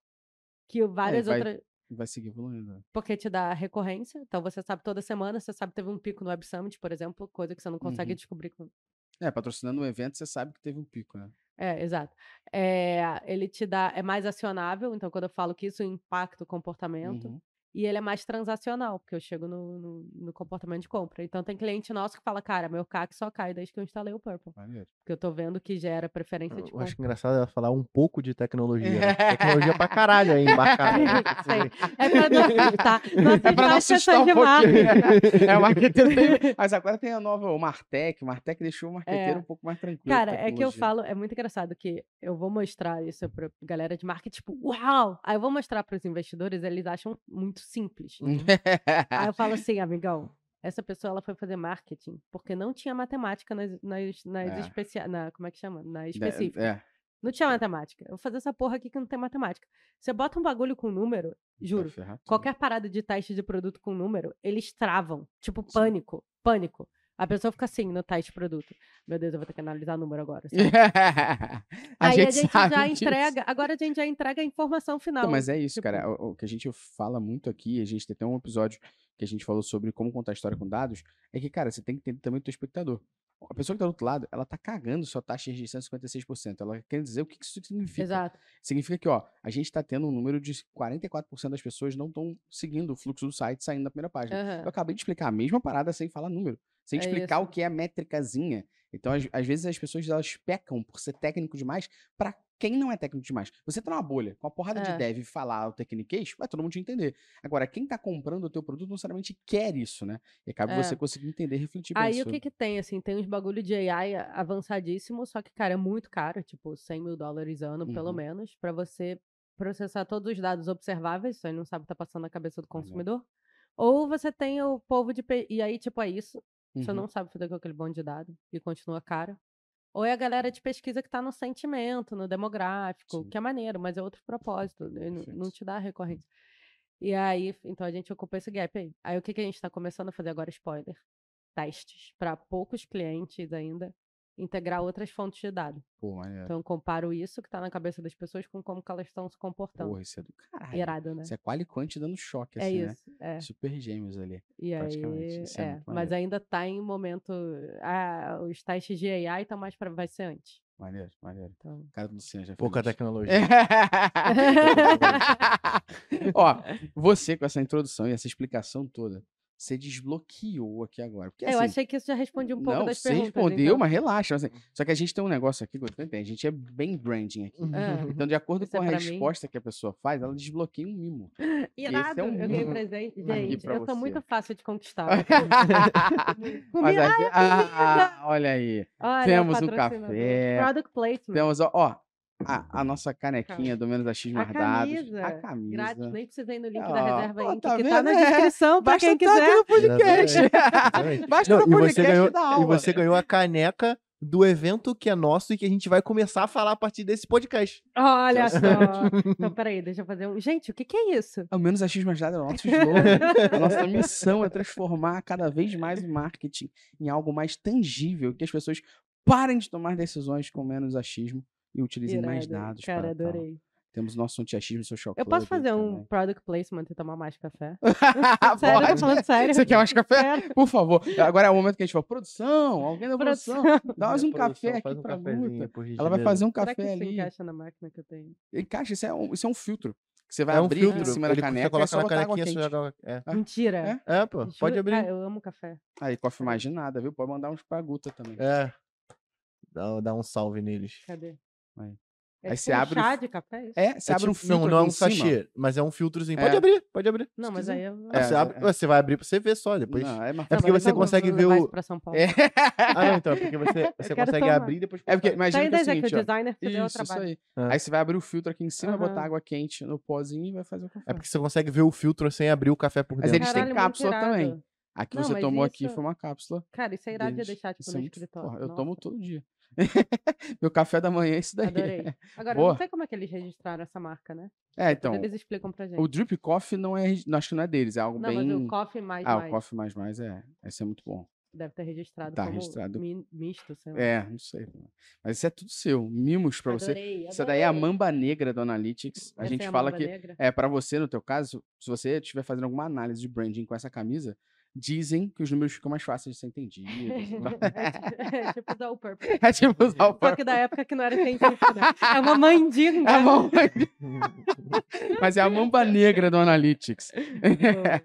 que o várias vai- outras. Vai seguir evoluindo. né? Porque te dá recorrência. Então, você sabe toda semana, você sabe que teve um pico no Web Summit, por exemplo, coisa que você não consegue Uhum. descobrir com. É, patrocinando um evento, você sabe que teve um pico, né? É, exato. É, ele te dá, é mais acionável, então quando eu falo que isso impacta o comportamento, Uhum. E ele é mais transacional, porque eu chego no, no, no comportamento de compra. Então tem cliente nosso que fala, cara, meu CAC só cai desde que eu instalei o Purple, Maneiro. porque eu tô vendo que gera preferência de Eu compra. acho engraçado ela falar um pouco de tecnologia. né? (laughs) Tecnologia pra caralho aí embarcada. (laughs) Sei. É pra não assustar. Não É pra assustar não as assustar um de pouquinho. marketing. é, o marqueteiro tem... (laughs) Mas agora tem a nova, o Martech. O Martech deixou o marqueteiro É. um pouco mais tranquilo. Cara, é que eu falo, é muito engraçado que eu vou mostrar isso pra galera de marketing, tipo, uau! Aí eu vou mostrar pros investidores, eles acham muito simples. (laughs) Aí eu falo assim, amigão, essa pessoa ela foi fazer marketing porque não tinha matemática nas, nas, nas É. especia- na Como é que chama? Na específica. É, Não tinha matemática. Eu vou fazer essa porra aqui que não tem matemática. Você bota um bagulho com número, juro. ferrar tudo. Qualquer parada de teste de produto com número, eles travam. Tipo, pânico. Pânico. A pessoa fica assim no de produto. Meu Deus, eu vou ter que analisar número agora. (laughs) a Aí gente a gente já disso. entrega. Agora a gente já entrega a informação final. Então, mas é isso, tipo- cara. O, o que a gente fala muito aqui, a gente tem até um episódio que a gente falou sobre como contar história com dados, é que, cara, você tem que entender também o teu espectador. A pessoa que tá do outro lado, ela tá cagando sua taxa de rejeição de 56%. Ela quer dizer o que isso significa. Exato. Significa que, ó, a gente tá tendo um número de 44% das pessoas não estão seguindo o fluxo do site saindo da primeira página. Aham. Eu acabei de explicar a mesma parada sem falar número, sem É explicar o que é a métricazinha. Então, às, às vezes, as pessoas elas pecam por ser técnico demais pra quem não é técnico demais. Você tá numa bolha, com uma porrada de É. dev falar o tecniquez, vai todo mundo te entender. Agora, quem tá comprando o teu produto não necessariamente quer isso, né? E cabe É. você conseguir entender e refletir bem Aí o que que tem, assim, tem uns bagulho de AI avançadíssimo, só que, cara, é muito caro, tipo, 100 mil dólares ano, pelo Uhum. menos, pra você processar todos os dados observáveis, você não sabe o que tá passando na cabeça do Maneiro. consumidor. Ou você tem o povo de... E aí, tipo, é isso, você Uhum. não sabe fazer com aquele bando de dados e continua caro. Ou é a galera de pesquisa que tá no sentimento, no demográfico, Sim. que é maneiro, mas é outro propósito, né, não, te dá recorrência. E aí, então a gente ocupa esse gap aí. Aí o que, que a gente tá começando a fazer agora? Spoiler. Testes para poucos clientes ainda, integrar outras fontes de dados. Pô, maneiro. Então eu comparo isso que tá na cabeça das pessoas com como que elas estão se comportando. Porra, isso é do caralho. Irado, né? Isso é quali quant dando choque, É assim, né? isso, é. Super gêmeos ali. E aí, praticamente. Isso é é, muito mas ainda tá em momento. Ah, os testes de AI estão mais para vai ser antes. Maneiro, maneiro. Então, Cara do Luciano já Pouca feliz. tecnologia. (laughs) (laughs) Ó, você com essa introdução e essa explicação toda, você desbloqueou aqui agora. Porque, É, eu assim, achei que isso já respondia um pouco não, das você perguntas. respondeu, então. mas relaxa. assim, só que a gente tem um negócio aqui, a gente é bem branding aqui. Ah. Então, de acordo Isso com é a pra mim? resposta que a pessoa faz, ela desbloqueia um mimo. (laughs) Irado, é um eu ganhei mimo presente. Gente, eu sou você. muito fácil de conquistar. (laughs) Mas Ai, ah, olha aí. Olha, Temos um café. Product placement. Temos, ó, ó, a, a nossa canequinha do Menos Achismo A mais dados. camisa, A camisa. Grátis, nem precisei no link Ó, da reserva ó, aí, tá que vendo? tá na É, descrição pra Basta quem quiser. no podcast. Exatamente. (laughs) Basta Não, no e, você podcast ganhou, da e aula. você ganhou a caneca do evento que é nosso e que a gente vai começar a falar a partir desse podcast. Olha só. (laughs) Então, peraí, deixa eu fazer um. Gente, o que, que é isso? Ao menos achismo mais dados é o nosso (laughs) slogan. a nossa missão é transformar cada vez mais o marketing em algo mais tangível, que as pessoas parem de tomar decisões com menos achismo e utilizem mais dados. Cara, para tal. adorei. Temos nosso anti-achismo social Eu posso fazer um também. product placement e tomar mais café? (laughs) (laughs) sério, eu tô Pode. falando sério. Você quer mais café? Por favor. Agora é o momento que a gente fala, produção, alguém da produção, Produção. (laughs) dá mais um Produção, café aqui um pra por Ela vai fazer um Será que café isso ali. encaixa na máquina que eu tenho? Encaixa, isso é um, isso é um filtro. Que você vai É um abrir filtro. em cima ele, da caneca você e coloca só na canequinha, quente. joga. É. Ah, Mentira. É, pô, pode Juro- abrir. Cara, eu amo café. Aí, coffee mais de nada, viu? Pode mandar uns pra Guta também. É. Dá, dá um salve neles. Cadê? Aí. É Aí tipo você um abre o chá de café? isso? É, você É abre um tipo- filtro não, não é um sachê, mas é um filtrozinho. É. Pode abrir, pode abrir. Não, mas aí eu... É, você, abre, é. você vai abrir pra você ver só depois. Não, é mais É porque mas você consegue ver o- isso pra São Paulo. É. Ah, não, então, é porque você, (laughs) você consegue tomar. abrir e depois. É porque, imagina Tá que é o que seguinte, o ó. designer te deu o Isso, isso trabalho. aí. É. Aí você vai abrir o filtro aqui em cima, botar água quente no pozinho e vai fazer o café. É porque você consegue ver o filtro sem abrir o café por Mas dentro. eles têm cápsula também. Aqui Não, você mas tomou aqui isso- foi uma cápsula. Cara, isso é irado de deixar, tipo, Isso no é escritório. Eu tomo todo dia. (laughs) Meu café da manhã é isso daí. Adorei. (laughs) Agora, eu Boa. não sei como é que eles registraram essa marca, né? É, então, eles explicam pra gente. o Drip Coffee não é, acho que não é deles, é algo Não, bem... mas o coffee mais ah, mais o Coffee mais mais é, esse é muito bom. deve ter registrado Tá registrado. mi- misto, sei lá. É, não sei. Mas isso é tudo seu, mimos pra você. Adorei, Isso daí é a mamba negra do Analytics. A Essa gente é fala mamba que negra? É, para você, no teu caso, se você estiver fazendo alguma análise de branding com essa camisa, dizem que os números ficam mais fáceis de ser entendidos. (laughs) (laughs) é, tipo usar o purple. é tipo usar o Só que da época que não era científico, né? É uma mandinga. (laughs) É a mamba... Mas é a mamba negra do Analytics.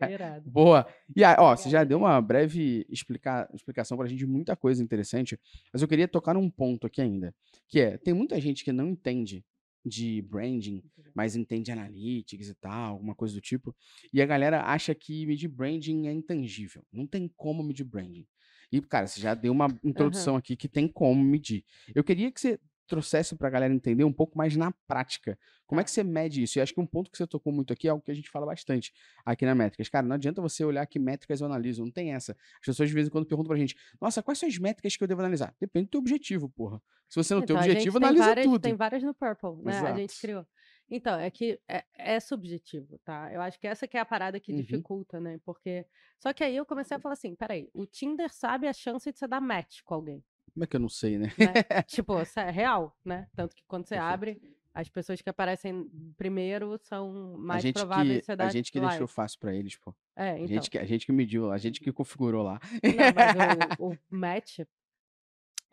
Irado. Boa. E aí, ó, você já deu uma breve explica... explicação pra gente de muita coisa interessante, mas eu queria tocar num ponto aqui ainda, que é, tem muita gente que não entende de branding, mas entende analytics e tal, alguma coisa do tipo, e a galera acha que medir branding é intangível. Não tem como medir branding. E, cara, você já deu uma introdução aqui que tem como medir. Eu queria que você trouxesse pra galera entender um pouco mais na prática. Como é Tá. que você mede isso? E acho que um ponto que você tocou muito aqui é algo que a gente fala bastante aqui na Métricas. Cara, não adianta você olhar que métricas eu analiso, não tem essa. As pessoas de vez em quando perguntam pra gente, nossa, quais são as métricas que eu devo analisar? Depende do teu objetivo, porra. Se você não tem Então, a gente objetivo, tem analisa várias, tudo. Tem várias no Purple, né? A gente Exato. criou. Então, é que é, é subjetivo, tá? Eu acho que essa que é a parada que Uhum. dificulta, né? Porque. Só que aí eu comecei a falar assim: peraí, o Tinder sabe a chance de você dar match com alguém. Como é que eu não sei, né? Né? (laughs) tipo, isso é real, né? Tanto que quando você Perfeito. abre, as pessoas que aparecem primeiro são A mais prováveis de você a gente que like. deixou fácil pra eles, pô. É, A, então. gente que, a gente que mediu, a gente que configurou lá. Não, mas o, (laughs) o match.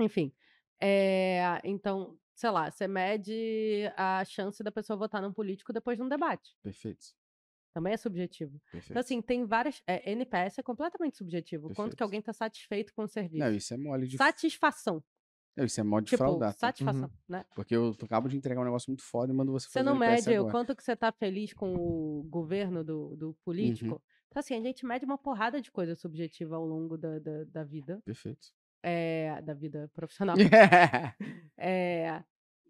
Enfim. É, então, sei lá, você mede a chance da pessoa votar num político depois de um debate. Perfeito. Também é subjetivo. Perfeito. Então, assim, tem várias. é, NPS é completamente subjetivo. Quanto Perfeito. que alguém tá satisfeito com o serviço. não, isso é mole de. Satisfação. Não, isso é mole de Tipo, fraudar. satisfação, né? Porque eu acabo de entregar um negócio muito foda e mando você Você fazer não NPS mede o agora. quanto que você tá feliz com o governo do, do político. Então, assim, a gente mede uma porrada de coisa subjetiva ao longo da, da, da vida. Perfeito. É, da vida (laughs) profissional. É,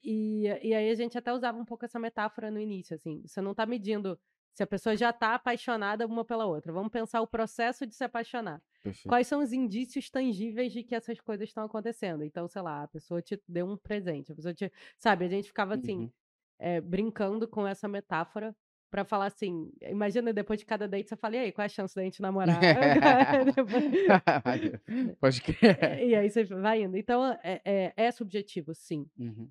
e, e aí a gente até usava um pouco essa metáfora no início, assim. Você não tá medindo se a pessoa já tá apaixonada uma pela outra. Vamos pensar o processo de se apaixonar. Perfeito. Quais são os indícios tangíveis de que essas coisas estão acontecendo? Então, sei lá, a pessoa te deu um presente, a pessoa te. Sabe, a gente ficava assim, Uhum. é, brincando com essa metáfora pra falar assim: imagina depois de cada date você fala, e aí, qual é a chance da gente (laughs) namorar? (laughs) Depois- Pode crer. (laughs) e aí você vai indo. Então, é, é, é subjetivo, sim. Uhum.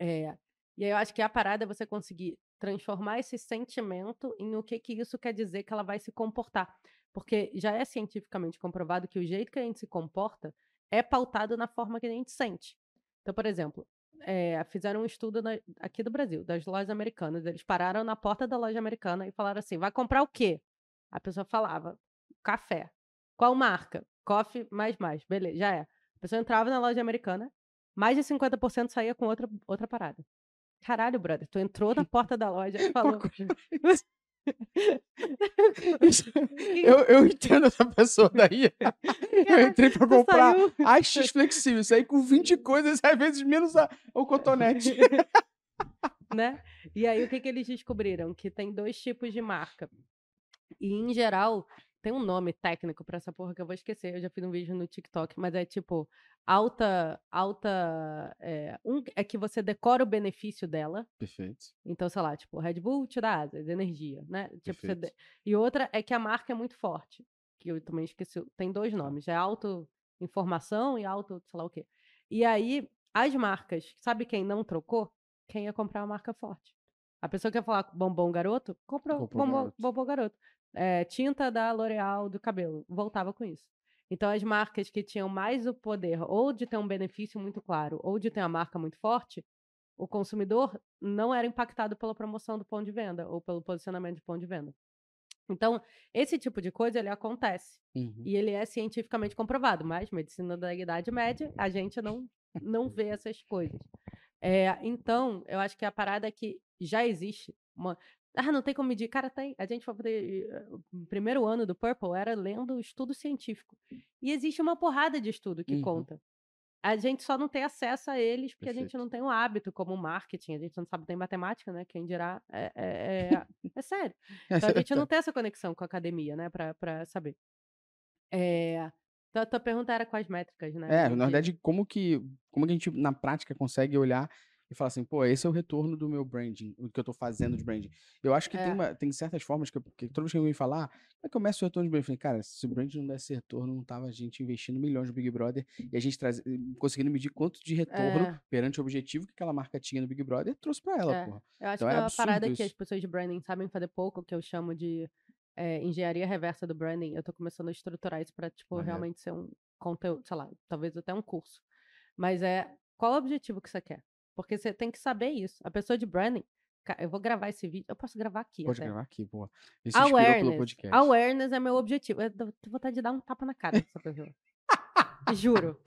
É, e aí eu acho que a parada é você conseguir transformar esse sentimento em o que, que isso quer dizer que ela vai se comportar. Porque já é cientificamente comprovado que o jeito que a gente se comporta é pautado na forma que a gente sente. Então, por exemplo, é, fizeram um estudo na- aqui do Brasil, das lojas americanas. Eles pararam na porta da loja americana e falaram assim: vai comprar o quê? A pessoa falava: café. Qual marca? Coffee mais mais. Beleza, já é. A pessoa entrava na loja americana, mais de 50% saía com outra, outra parada. Caralho, brother, tu entrou na (laughs) porta da loja e falou. (laughs) eu, eu entendo essa pessoa daí. (laughs) Eu entrei pra comprar Axis flexível. Saí com 20 coisas, às vezes menos a- o cotonete. né? E aí, o que, que eles descobriram? Que tem dois tipos de marca. E, em geral, tem um nome técnico pra essa porra que eu vou esquecer. Eu já fiz um vídeo no TikTok, mas é tipo alta. alta é, um é que você decora o benefício dela. Perfeito. Então, sei lá, tipo, Red Bull te dá asas, energia, né? Tipo, de- E outra é que a marca é muito forte. Que eu também esqueci. Tem dois nomes. É auto-informação e auto, sei lá o quê. E aí, as marcas, sabe quem não trocou? Quem ia comprar uma marca forte. A pessoa que ia falar bombom garoto, comprou, Comprou bombom, garoto. bombom garoto. É, tinta da L'Oreal do cabelo. Voltava com isso. Então, as marcas que tinham mais o poder ou de ter um benefício muito claro ou de ter uma marca muito forte, o consumidor não era impactado pela promoção do ponto de venda ou pelo posicionamento de ponto de venda. Então, esse tipo de coisa, ele acontece. Uhum. E ele é cientificamente comprovado, mas medicina da Idade Média, a gente não, não vê essas coisas. É, então, eu acho que a parada é que já existe uma... Ah, não tem como medir. Cara, tem. A gente foi poder. eh, O primeiro ano do Purple era lendo estudo científico. E existe uma porrada de estudo que Uhum. conta. A gente só não tem acesso a eles porque a gente Perfeito. não tem um hábito como marketing. A gente não sabe nem matemática, né? Quem dirá. É, é, é, é sério. (laughs) Então a gente não tem essa conexão com a academia, né? Pra saber. É, então a tua pergunta era quais métricas, né? É, na de- verdade, como que, como que a gente, na prática, consegue olhar e falar assim, pô, esse é o retorno do meu branding, o que eu tô fazendo de branding. Eu acho que tem, É. uma- tem certas formas que, eu- que toda vez que alguém me falar, como é que eu meço o retorno de branding? Eu falei, cara, se o branding não desse retorno, não tava a gente investindo milhões no Big Brother e a gente traz, conseguindo medir quanto de retorno É. perante o objetivo que aquela marca tinha no Big Brother, trouxe pra ela, É. porra. Eu acho Então que é uma parada que isso. as pessoas de branding sabem fazer pouco, que eu chamo de é, engenharia reversa do branding. Eu tô começando a estruturar isso pra, tipo, Maneiro. realmente ser um conteúdo, sei lá, talvez até um curso. Mas é, qual o objetivo que você quer? Porque você tem que saber isso. A pessoa de branding, eu vou gravar esse vídeo, eu posso gravar aqui Pode até. gravar aqui. Ele se inspirou pelo Awareness. podcast. Awareness é meu objetivo. Eu tô vontade de dar um tapa na cara dessa pessoa. Juro.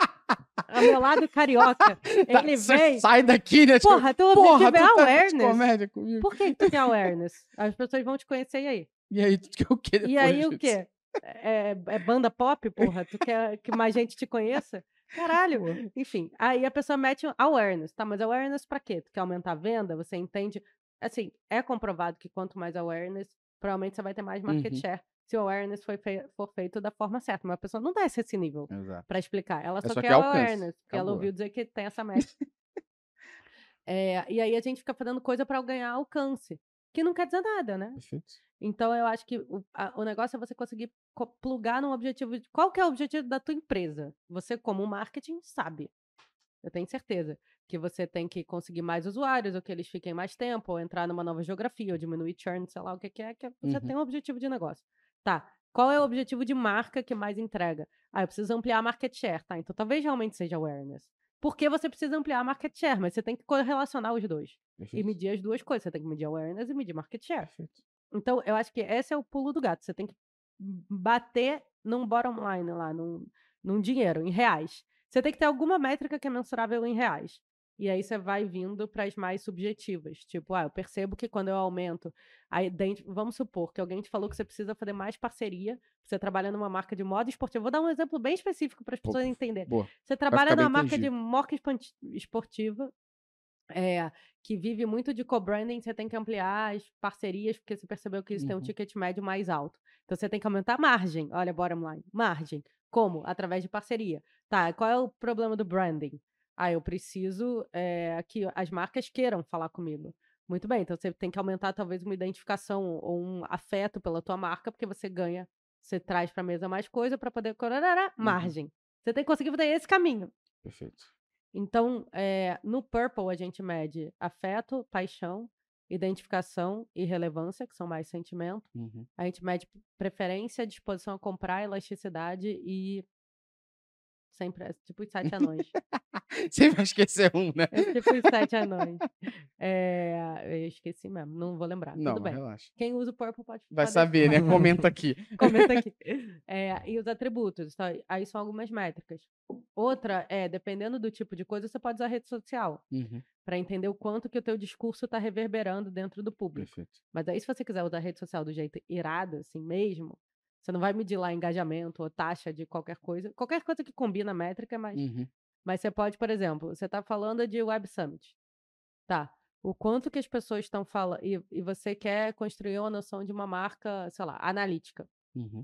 O meu lado carioca, (laughs) Tá, ele vem... sai daqui, né? tipo, Porra, teu porra, objetivo tu é tá de awareness. comédia comigo. Por que, que tu quer awareness? As pessoas vão te conhecer e aí? E aí, tu quer o quê E aí o quê? É, é banda pop, porra? Tu quer que mais gente te conheça? Caralho. Enfim, aí a pessoa mete awareness, tá? Mas awareness pra quê? Tu quer aumentar a venda? Você entende? Assim, é comprovado que quanto mais awareness, provavelmente você vai ter mais market Uhum. share se o awareness foi fei- for feito da forma certa. Mas a pessoa não desce esse nível pra explicar. Ela É só, só quer que awareness, porque ela ouviu dizer que tem essa (laughs) meta. É, e aí a gente fica fazendo coisa pra ganhar alcance, que não quer dizer nada, né? Perfeito. Então eu acho que o, a- o negócio é você conseguir co- plugar num objetivo. de- Qual que é o objetivo da tua empresa? Você, como marketing, sabe. Eu tenho certeza que você tem que conseguir mais usuários, ou que eles fiquem mais tempo, ou entrar numa nova geografia, ou diminuir churn, sei lá o que, que é, que você Uhum. tem um objetivo de negócio. Tá. Qual é o objetivo de marca que mais entrega? Ah, eu preciso ampliar a market share, tá? Então talvez realmente seja awareness. Porque você precisa ampliar a market share, mas você tem que correlacionar os dois. E Perfeito. medir as duas coisas. Você tem que medir awareness e medir market share. Perfeito. Então, eu acho que esse é o pulo do gato. Você tem que bater num bottom line lá, num, num dinheiro, em reais. Você tem que ter alguma métrica que é mensurável em reais. E aí você vai vindo para as mais subjetivas. Tipo, ah, eu percebo que quando eu aumento. Aí, dentro, vamos supor que alguém te falou que você precisa fazer mais parceria. Você trabalha numa marca de moda esportiva. Vou dar um exemplo bem específico para as pessoas entenderem. Boa. Você trabalha numa marca de marca esportiva, é, que vive muito de co-branding, você tem que ampliar as parcerias, porque você percebeu que isso tem um Uhum. ticket médio mais alto. Então você tem que aumentar a margem. Olha, bottom line. Margem. Como? Através de parceria. Tá, qual é o problema do branding? Ah, eu preciso é, que as marcas queiram falar comigo. Muito bem, então você tem que aumentar talvez uma identificação ou um afeto pela tua marca, porque você ganha, você traz para mesa mais coisa para poder Uhum. margem. Você tem que conseguir fazer esse caminho. Perfeito. Então, eh, no Purple a gente mede afeto, paixão, identificação e relevância, que são mais sentimentos. Uhum. A gente mede preferência, disposição a comprar, elasticidade e sempre é tipo os sete (laughs) anões. Você vai esquecer um, né? É tipo os sete anões. É, eu esqueci mesmo, não vou lembrar. Não, Tudo bem. relaxa. Quem usa o Purple pode Vai saber, né? (laughs) Comenta aqui. Comenta aqui. (laughs) É, e os atributos. tá? Aí são algumas métricas. Outra é, dependendo do tipo de coisa, você pode usar rede social Uhum. para entender o quanto que o teu discurso está reverberando dentro do público. Perfeito. Mas aí, se você quiser usar a rede social do jeito irado, assim mesmo, você não vai medir lá engajamento ou taxa de qualquer coisa. Qualquer coisa que combina a métrica, mas, Uhum. mas você pode, por exemplo, você está falando de Web Summit. Tá. O quanto que as pessoas estão falando. E, e você quer construir uma noção de uma marca, sei lá, analítica. Uhum.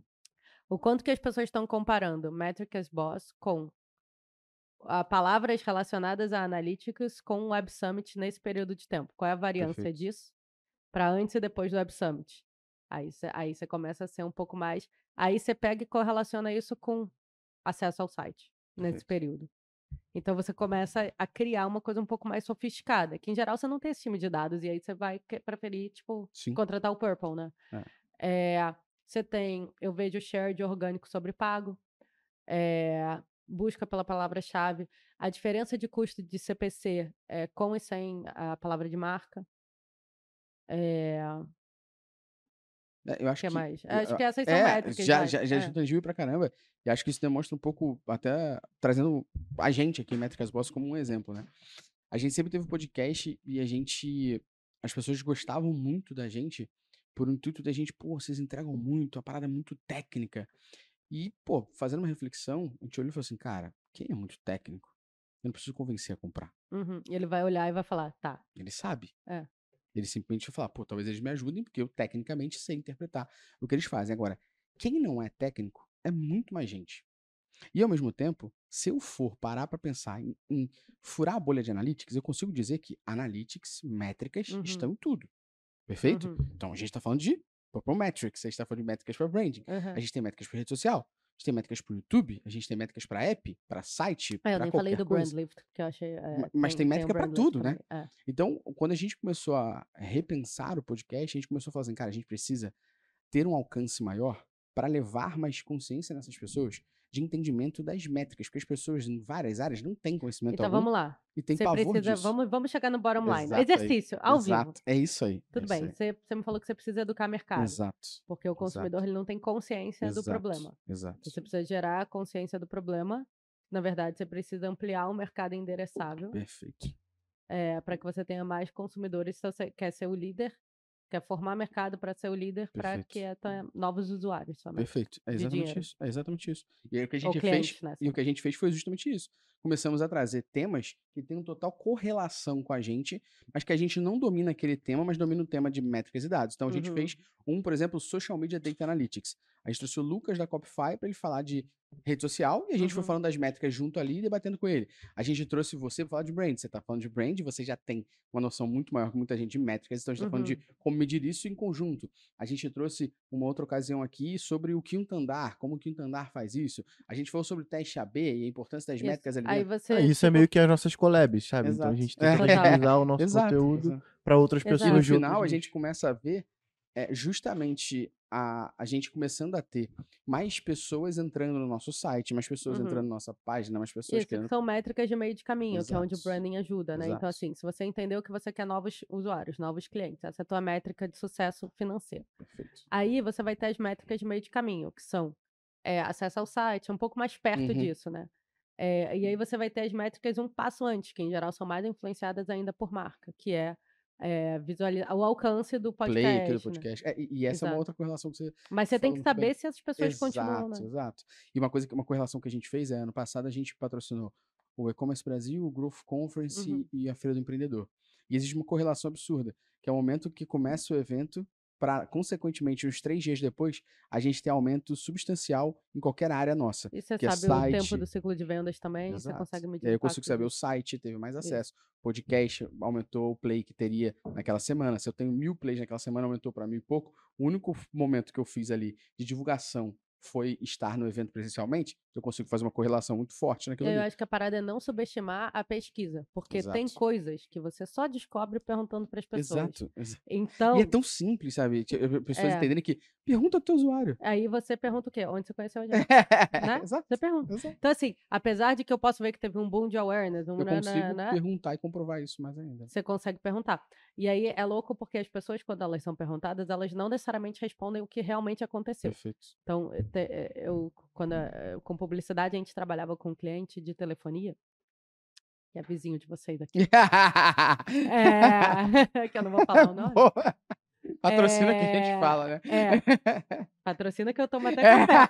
O quanto que as pessoas estão comparando Métricas Boss com a palavras relacionadas a analytics com o Web Summit nesse período de tempo? Qual é a variância Perfeito. disso para antes e depois do Web Summit? Aí você aí começa a ser um pouco mais. Aí você pega e correlaciona isso com acesso ao site nesse Perfeito. período. Então você começa a criar uma coisa um pouco mais sofisticada, que em geral você não tem esse time de dados, e aí você vai preferir, tipo, Sim. contratar o Purple, né? É, você tem, eu vejo share de orgânico sobre pago. É, busca pela palavra-chave, a diferença de custo de CPC é, com e sem a palavra de marca. É, É, Eu acho que que. mais? Acho que essas são É, métricas. já, já, já É. é. tangível pra caramba. E acho que isso demonstra um pouco, até trazendo a gente aqui Métricas Boss como um exemplo, né? A gente sempre teve um podcast e a gente. As pessoas gostavam muito da gente por um intuito da gente, pô, vocês entregam muito, a parada é muito técnica. E, pô, fazendo uma reflexão, a gente olhou e falou assim, cara, quem é muito técnico? Eu não preciso convencer a comprar. Uhum. E ele vai olhar e vai falar, tá. Ele sabe. É. Ele simplesmente falar, pô, talvez eles me ajudem, porque eu tecnicamente sei interpretar o que eles fazem. Agora, quem não é técnico é muito mais gente. E ao mesmo tempo, se eu for parar para pensar em, em furar a bolha de analytics, eu consigo dizer que analytics, métricas, Uhum. estão em tudo. Perfeito? Uhum. Então a gente está falando de Purple Metrics, a gente está falando de métricas para branding, Uhum. a gente tem métricas para rede social, gente tem métricas para YouTube, a gente tem métricas para app, para site, Ah, eu para nem falei qualquer do coisa. Brandlift, que eu achei. é, Ma- mas tem o métrica Brandlift tudo, né? é. Então, quando a gente começou a repensar o podcast, a gente começou a falar assim, cara, a gente precisa ter um alcance maior para levar mais consciência nessas pessoas de entendimento das métricas, porque as pessoas em várias áreas não têm conhecimento Então algum vamos lá. e tem Você pavor precisa. disso. Vamos, vamos chegar no bottom line. Exato aí. Exercício, ao Exato, vivo. é isso aí. é Tudo isso bem. aí. Você, você me falou que você precisa educar mercado. Exato. Porque o consumidor ele não tem consciência do exato, problema. Exato. Você precisa gerar a consciência do problema. Na verdade, você precisa ampliar o mercado endereçável Perfeito. para que você tenha mais consumidores. Se você quer ser o líder, quer formar mercado para ser o líder, para que tenha novos usuários somente. Perfeito. É exatamente isso. É exatamente isso. E aí o que a Ou gente clientes, fez, né? e o que a gente fez foi justamente isso. Começamos a trazer temas que têm total correlação com a gente, mas que a gente não domina aquele tema, mas domina o tema de métricas e dados. Então a gente Uhum. fez um, por exemplo, Social Media Data Analytics. A gente trouxe o Lucas da Copify para ele falar de rede social e a gente foi Uhum. falando das métricas junto ali e debatendo com ele. A gente trouxe você para falar de brand. Você está falando de brand, você já tem uma noção muito maior que muita gente de métricas, então a gente está falando Uhum. de como medir isso em conjunto. A gente trouxe uma outra ocasião aqui sobre o quinto andar, como o quinto andar faz isso. A gente falou sobre o teste AB e a importância das Isso. métricas ali Aí dentro. você. Ah, isso é meio que as nossas collabs, sabe? Então a Exato. gente tenta Total. utilizar o nosso Exato, conteúdo exato. para outras Exato. E pessoas. no final a gente começa a ver é, justamente a, a gente começando a ter mais pessoas entrando no nosso site, mais pessoas Uhum. entrando na nossa página, mais pessoas Isso, que querendo. são métricas de meio de caminho, que é onde o Exato. branding ajuda, né? Então, Exato. assim, se você entendeu que você quer novos usuários, novos clientes, essa é a tua métrica de sucesso financeiro. Perfeito. Aí você vai ter as métricas de meio de caminho, que são é, acesso ao site, é um pouco mais perto Uhum. disso, né? É, e aí você vai ter as métricas um passo antes, que em geral são mais influenciadas ainda por marca, que é, é visualizar o alcance do podcast. Play do né? podcast. É, e, e essa é uma Exato. outra correlação que você Mas você tem que saber bem. se as pessoas continuam, né? Exato, exato. E uma coisa, uma correlação que a gente fez é, ano passado a gente patrocinou o E-Commerce Brasil, o Growth Conference Uhum. e a Feira do Empreendedor. E existe uma correlação absurda, que é o momento que começa o evento, para, consequentemente, uns três dias depois, a gente ter aumento substancial em qualquer área nossa. E você que é sabe o tempo site. do ciclo de vendas também, você Exato. consegue medir E aí eu consigo saber o site, teve mais Isso. acesso. Podcast aumentou o play que teria naquela semana. Se eu tenho mil plays naquela semana, aumentou para mil e pouco. O único momento que eu fiz ali de divulgação foi estar no evento presencialmente. Eu consigo fazer uma correlação muito forte naquilo Eu ali. acho que a parada é não subestimar a pesquisa, porque tem Exato. coisas que você só descobre perguntando para as pessoas. Exato. exa- Então, E é tão simples, sabe? As pessoas É. entenderem que pergunta ao teu usuário. aí você pergunta o quê? Onde você conheceu a (laughs) gente? Né? Exato. Você pergunta. exato. Então, assim, apesar de que eu posso ver que teve um boom de awareness, um Eu né, consigo né, perguntar e comprovar isso mais ainda. você consegue perguntar. E aí é louco porque as pessoas, quando elas são perguntadas, elas não necessariamente respondem o que realmente aconteceu. Perfeito. Então, eu eh, eu, quando eh, com publicidade, a gente trabalhava com um cliente de telefonia, que é vizinho de vocês aqui. (laughs) É, (laughs) que eu não vou falar o nome. Boa. Patrocina que a gente É, fala, né? É, (laughs) patrocina que eu tomo até café.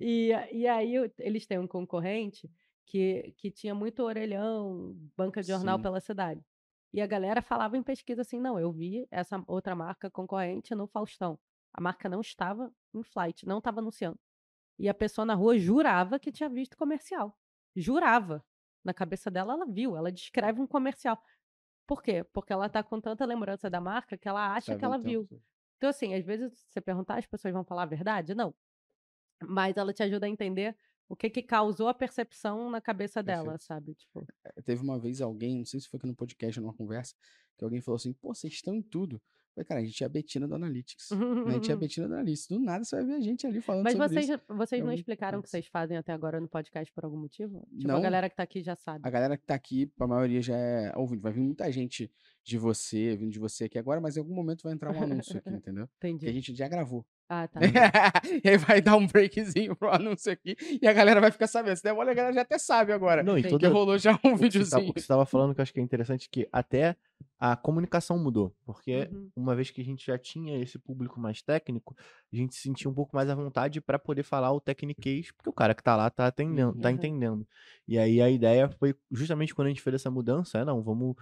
e, e aí eles têm um concorrente que, que tinha muito orelhão, banca de jornal Sim. pela cidade. E a galera falava em pesquisa assim: não, eu vi essa outra marca concorrente no Faustão. A marca não estava em flight, não estava anunciando. E a pessoa na rua jurava que tinha visto comercial. Jurava. Na cabeça dela, ela viu, ela descreve um comercial. Por quê? Porque ela tá com tanta lembrança da marca que ela acha que ela viu. Então, assim, às vezes você perguntar, as pessoas vão falar a verdade? Não. Mas ela te ajuda a entender o que que causou a percepção na cabeça dela, Perfeito. sabe? Tipo, Teve uma vez alguém, não sei se foi aqui no podcast numa conversa, que alguém falou assim: pô, vocês estão em tudo. Falei, cara, a gente é a Betina do Analytics. né? A gente é a (laughs) Betina do Analytics. Do nada você vai ver a gente ali falando Mas sobre vocês, isso. vocês É não explicaram o que vocês fazem até agora no podcast por algum motivo? Tipo, Não. a galera que tá aqui já sabe. A galera que tá aqui, a maioria já é ouvinte. Vai vir muita gente de você, vindo de você aqui agora, mas em algum momento vai entrar um anúncio aqui, (laughs) entendeu? Que a Entendi. gente já gravou. Ah, (laughs) tá. e aí vai dar um breakzinho pro anúncio aqui e a galera vai ficar sabendo. Se der mole, a galera já até sabe agora. Não, e toda, rolou já um o que tá- videozinho. o que você estava falando que eu acho que é interessante que até a comunicação mudou, porque Uhum. uma vez que a gente já tinha esse público mais técnico, a gente se sentia um pouco mais à vontade para poder falar o techniquez, porque o cara que tá lá tá atendendo, tá Uhum. entendendo. E aí a ideia foi justamente quando a gente fez essa mudança, é não, vamos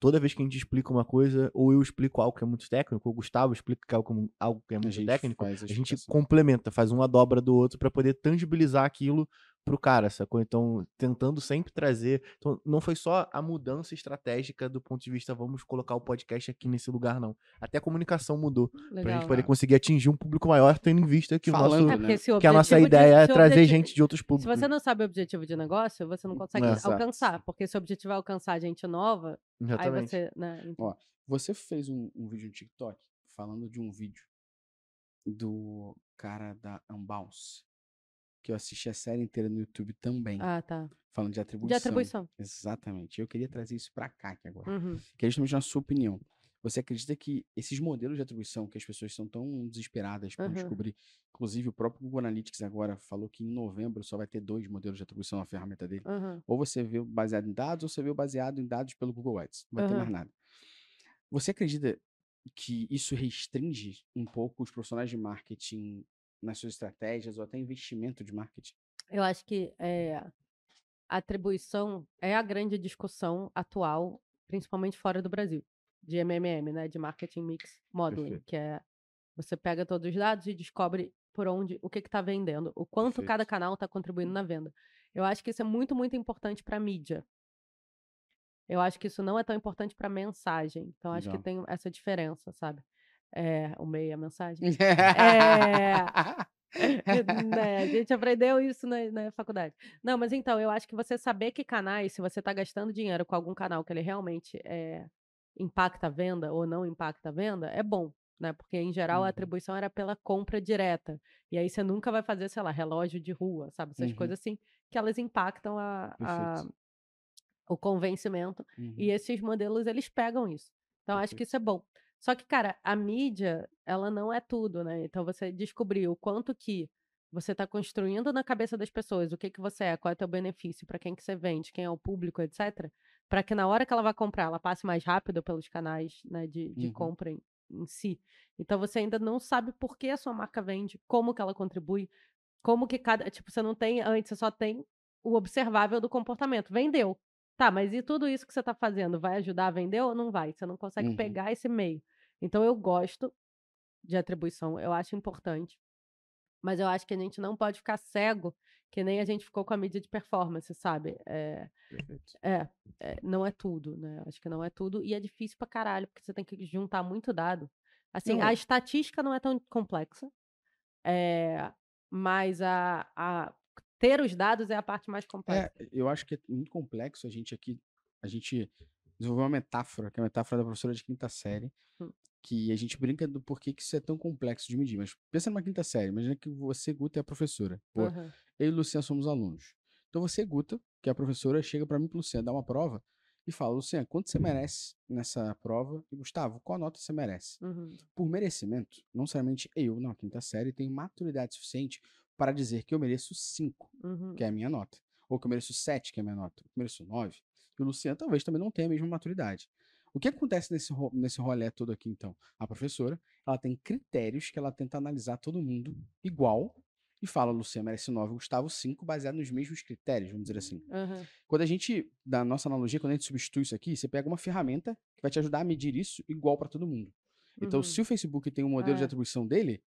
toda vez que a gente explica uma coisa, ou eu explico algo que é muito técnico, ou o Gustavo explica algo, algo que é A muito gente técnico, a a gente complementa, faz uma dobra do outro para poder tangibilizar aquilo pro cara, sacou? Então, tentando sempre trazer. Então, não foi só a mudança estratégica do ponto de vista, vamos colocar o podcast aqui nesse lugar, não. Até a comunicação mudou. Pra Legal. gente poder conseguir atingir um público maior, tendo em vista que, o Falando, nosso, É né? se o que a nossa objetivo de- ideia é se trazer objetivo- gente de outros Se públicos. você não sabe o objetivo de negócio, você não consegue É. Exato. alcançar. Porque se o objetivo é alcançar gente nova, aí Exatamente. você. Né, Ó, Você fez um, um vídeo no TikTok falando de um vídeo do cara da Unbounce. Que eu assisti a série inteira no YouTube também. Ah, tá. Falando de atribuição. De atribuição. Exatamente. Eu queria trazer isso pra cá aqui agora. Uhum. Que é justamente na sua opinião. Você acredita que esses modelos de atribuição que as pessoas são tão desesperadas por Aham. descobrir, inclusive o próprio Google Analytics agora falou que em novembro só vai ter dois modelos de atribuição na ferramenta dele. Uhum. Ou você vê baseado em dados, ou você vê baseado em dados pelo Google Ads. Não vai ter mais nada. Você acredita que isso restringe um pouco os profissionais de marketing nas suas estratégias ou até investimento de marketing? Eu acho que é, a atribuição é a grande discussão atual, principalmente fora do Brasil, de MMM, né? De Marketing Mix Modeling, Perfeito. que é você pega todos os dados e descobre por onde, o que está vendendo, o quanto Perfeito. cada canal está contribuindo na venda. Eu acho que isso é muito, muito importante para a mídia. Eu acho que isso não é tão importante para mensagem. Então, acho que tem essa diferença, sabe? É, o meio a mensagem. (laughs) né, a gente aprendeu isso na, na faculdade. Não, mas então, eu acho que você saber que canais, se você está gastando dinheiro com algum canal que ele realmente é, impacta a venda ou não impacta a venda, é bom, né? Porque, em geral, Uhum. a atribuição era pela compra direta. E aí você nunca vai fazer, sei lá, relógio de rua, sabe? Essas Uhum. coisas assim, que elas impactam a, a- Perfeito. o convencimento. Uhum. E esses modelos, eles pegam isso. Então, acho que Perfeito. isso é bom. Só que, cara, a mídia, ela não é tudo, né? Então, você descobrir o quanto que você está construindo na cabeça das pessoas, o que que você é, qual é o teu benefício, para quem que você vende, quem é o público, etc. Para que na hora que ela vai comprar, ela passe mais rápido pelos canais né, de, de Uhum. compra em, em si. Então, você ainda não sabe por que a sua marca vende, como que ela contribui, como que cada... Tipo, você não tem... Antes, você só tem o observável do comportamento. Vendeu. Tá, mas e tudo isso que você está fazendo vai ajudar a vender ou não vai? Você não consegue Uhum. pegar esse meio. Então eu gosto de atribuição, eu acho importante. Mas eu acho que a gente não pode ficar cego, que nem a gente ficou com a mídia de performance, sabe? É, é, é, não é tudo, né? Acho que não é tudo. E é difícil pra caralho, porque você tem que juntar muito dado. Assim, Não, a é- estatística não é tão complexa, é, mas a, a- ter os dados é a parte mais complexa. É, eu acho que é muito complexo a gente aqui. A gente desenvolveu uma metáfora, que é a metáfora da professora de quinta série, Hum. Que a gente brinca do porquê que isso é tão complexo de medir. Mas pensa numa quinta série, imagina que você, Guta, é a professora. Pô, Aham. eu e Luciana somos alunos. Então você, Guta, que é a professora, chega pra mim e Luciana, dá uma prova e fala, Luciana, quanto você merece nessa prova? E Gustavo, qual nota você merece? Uhum. Por merecimento, não necessariamente eu, na quinta série, tenho maturidade suficiente para dizer que eu mereço 5 Uhum. que é a minha nota. Ou que eu mereço 7, que é a minha nota. Ou que eu mereço 9. E o Luciano talvez também não tenha a mesma maturidade. O que acontece nesse, ro- nesse rolê todo aqui, então? A professora, ela tem critérios que ela tenta analisar todo mundo igual e fala, Luciano merece 9, Gustavo 5, baseado nos mesmos critérios, vamos dizer assim. Aham. Quando a gente, da nossa analogia, quando a gente substitui isso aqui, você pega uma ferramenta que vai te ajudar a medir isso igual para todo mundo. Então, Uhum. se o Facebook tem um modelo de É. atribuição dele,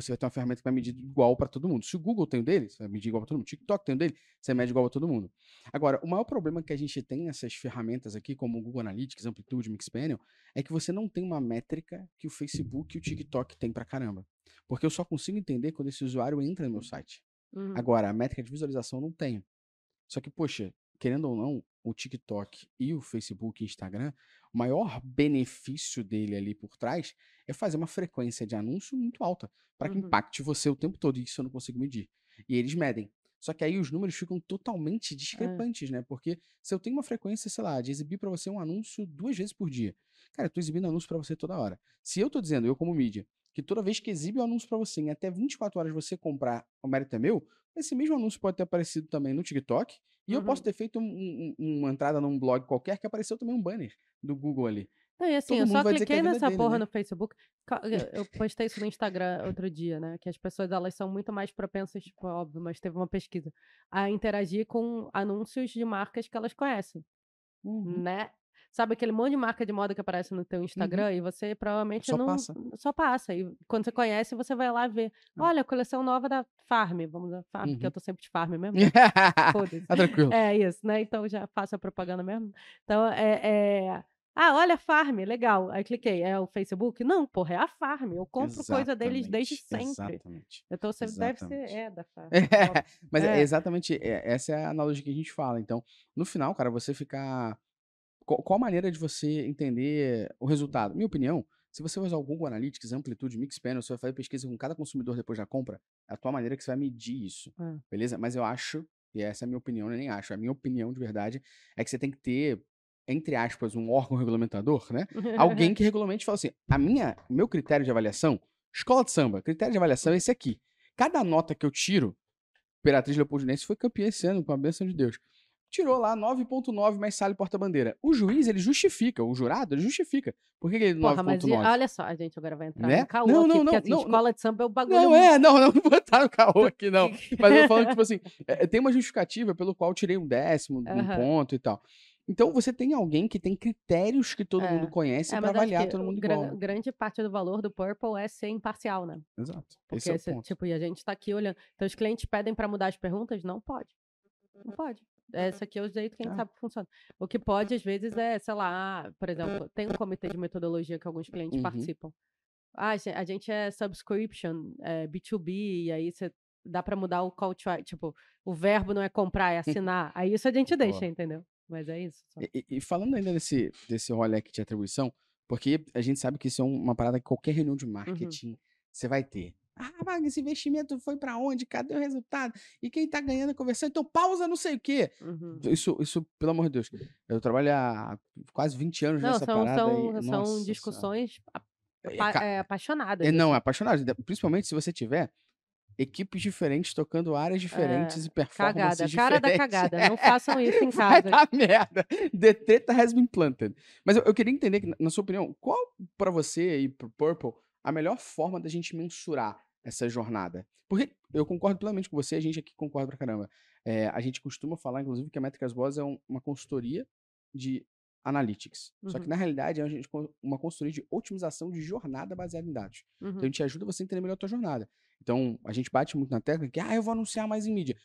você vai ter uma ferramenta que vai medir igual para todo mundo. Se o Google tem o dele, você vai medir igual para todo mundo. TikTok tem o dele, você mede igual para todo mundo. Agora, o maior problema que a gente tem nessas ferramentas aqui, como o Google Analytics, Amplitude, Mixpanel, é que você não tem uma métrica que o Facebook e o TikTok tem pra caramba. Porque eu só consigo entender quando esse usuário entra no meu site. Uhum. Agora, a métrica de visualização eu não tenho. Só que, poxa, querendo ou não, o TikTok e o Facebook e Instagram O maior benefício dele ali por trás é fazer uma frequência de anúncio muito alta, para que Uhum. impacte você o tempo todo, e isso eu não consigo medir. E eles medem. Só que aí os números ficam totalmente discrepantes, né? Porque se eu tenho uma frequência, sei lá, de exibir para você um anúncio duas vezes por dia, cara, eu tô exibindo anúncio para você toda hora. Se eu tô dizendo, eu como mídia, que toda vez que exibe o anúncio para você, em até 24 horas você comprar, o mérito é meu, esse mesmo anúncio pode ter aparecido também no TikTok, e eu Uhum. posso ter feito um- um- uma entrada num blog qualquer que apareceu também um banner do Google ali. Não, e assim, Todo eu só é cliquei nessa dele, porra né? no Facebook. (laughs) Eu postei isso no Instagram outro dia, né? Que as pessoas elas são muito mais propensas, tipo, óbvio, mas teve uma pesquisa, a interagir com anúncios de marcas que elas conhecem, Uhum. né? Sabe aquele monte de marca de moda que aparece no teu Instagram e você provavelmente Só não passa. só passa. E quando você conhece, você vai lá ver. Ah. Olha, a coleção nova da Farm, vamos dar Farm, porque Uhum. eu tô sempre de Farm mesmo. (laughs) Foda-se. tá tranquilo. É isso, né? Então já faço a propaganda mesmo. Então é, é- Ah, olha, Farm, legal. Aí cliquei. É o Facebook? Não, porra, é a Farm. Eu compro coisa deles desde Exatamente, sempre. Exatamente. Então você deve ser. Exatamente. É da Farm. (laughs) É, mas é, É. exatamente é- essa é a analogia que a gente fala. Então, no final, cara, você ficar. Qual, qual a maneira de você entender o resultado? Minha opinião, se você usar o Google Analytics, Amplitude, Mixpanel, você vai fazer pesquisa com cada consumidor depois da compra, é a tua maneira que você vai medir isso. É. Beleza? Mas eu acho, e essa é a minha opinião, eu nem acho, a minha opinião de verdade é que você tem que ter, entre aspas, um órgão regulamentador, né? Alguém que (laughs) regulamente fala assim: a minha, meu critério de avaliação, escola de samba, critério de avaliação é esse aqui. Cada nota que eu tiro, Imperatriz Leopoldinense foi campeã esse ano, com a bênção de Deus. Tirou lá 9.9 mais sala e porta-bandeira. O juiz, ele justifica, o jurado, ele justifica. Por que ele Porra, mas e- 9.9? olha só, a gente agora vai entrar Né? no caô Não, aqui, não, porque não, assim, não, escola de samba é o bagulho. Não, muito- é, não, não, (laughs) não botaram caô (laughs) aqui, não. Mas eu falo que, tipo assim, é, tem uma justificativa pelo qual eu tirei um décimo, um Aham. ponto e tal. Então você tem alguém que tem critérios que todo É. mundo conhece É, acho avaliar todo mundo igual. grande parte do valor do Purple é ser imparcial, né? Exato. Porque, Esse é o ponto. tipo, e a gente tá aqui olhando. Então, os clientes pedem para mudar as perguntas? Não pode. Não pode. Esse aqui é o jeito que a gente Ah. sabe que funciona. O que pode, às vezes, é, sei lá, por exemplo, tem um comitê de metodologia que alguns clientes Uhum. participam. Ah, a gen- a gente é subscription, é B2B, e aí você dá para mudar o call to. Tipo, o verbo não é comprar, é assinar. aí isso a gente deixa, Boa. entendeu? Mas é isso. E, e- falando ainda desse, desse rolê aqui de atribuição, porque a gente sabe que isso é um- uma parada que qualquer reunião Uhum. de marketing você vai ter. Ah, mas esse investimento foi pra onde? Cadê o resultado? E quem tá ganhando a conversão? Então pausa não sei o quê. Uhum. Isso, isso, pelo amor de Deus. Eu trabalho há quase 20 anos Não, nessa são, parada. são, e, são nossa discussões É, ca- é, apaixonadas. É, não, assim. é apaixonado. de- Principalmente se você tiver equipes diferentes tocando áreas diferentes e performances Cagada, cara da diferentes. cagada. Não (laughs) façam isso em Vai casa. dar merda. The treta has been planted. Mas eu, eu queria entender, que, na- sua opinião, qual pra você e pro Purple a melhor forma da gente mensurar essa jornada? Porque eu concordo plenamente com você, a gente aqui concorda pra caramba. É, a gente costuma falar, inclusive, que a Métricas Boas é um- uma consultoria de analytics. Só que, Uhum. na realidade, é uma gente- uma consultoria de otimização de jornada baseada em dados. Uhum. Então, a gente ajuda você a entender melhor a tua jornada. Então, a gente bate muito na tecla que, ah, eu vou anunciar mais em mídia.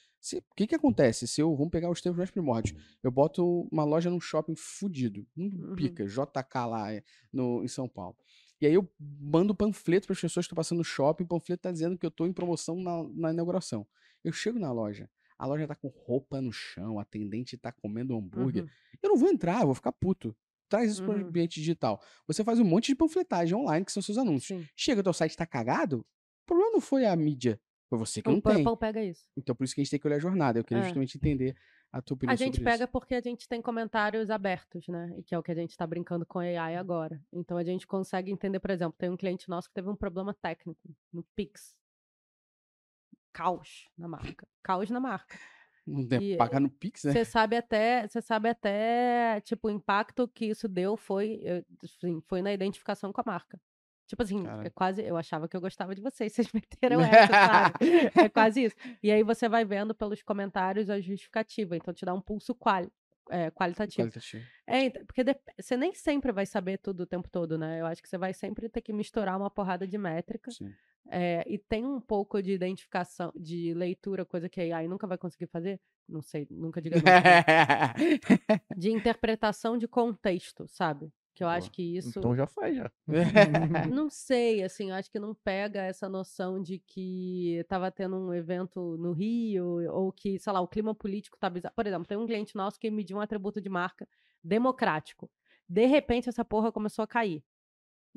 O que que acontece se eu, vamos pegar os tempos mais primórdios, eu boto uma loja num shopping fudido, um Uhum. pica, JK lá é, no, em São Paulo. E aí eu mando panfleto para as pessoas que estão passando no shopping, o panfleto tá dizendo que eu tô em promoção na, na inauguração. Eu chego na loja, a loja tá com roupa no chão, a atendente tá comendo hambúrguer. Uhum. Eu não vou entrar, eu vou ficar puto. Traz isso para o Uhum. ambiente digital. Você faz um monte de panfletagem online, que são seus anúncios. Sim. Chega, teu site tá cagado, o problema não foi a mídia, foi você que O não tem. Purple pega isso. Então por isso que a gente tem que olhar a jornada. Eu queria É. justamente entender a tua opinião A gente pega isso. porque a gente tem comentários abertos, né? E que é o que a gente está brincando com AI agora. Então a gente consegue entender, por exemplo, tem um cliente nosso que teve um problema técnico no Pix. Caos na marca. Caos na marca. Não tem pagar no Pix, né? Você sabe até, você sabe até, tipo, o impacto que isso deu foi, assim, foi na identificação com a marca. Tipo assim, Cara. é quase, eu achava que eu gostava de vocês, (laughs) vocês meteram essa, sabe? É (laughs) quase isso. E aí você vai vendo pelos comentários a justificativa, então te dá um pulso quali, é, qualitativo. Qualitativo. É, porque você nem sempre vai saber tudo o tempo todo, né? Eu acho que você vai sempre ter que misturar uma porrada de métrica. É, e tem um pouco de identificação, de leitura, coisa que a AI nunca vai conseguir fazer. Não sei, nunca diga (laughs) de interpretação de contexto, sabe? Que eu acho que isso. Então já faz, já. (laughs) (laughs) Não sei, assim, eu acho que não pega essa noção de que tava tendo um evento no Rio, ou que, sei lá, o clima político tá bizarro. Por exemplo, tem um cliente nosso que mediu um atributo de marca democrático. De repente, essa porra começou a cair.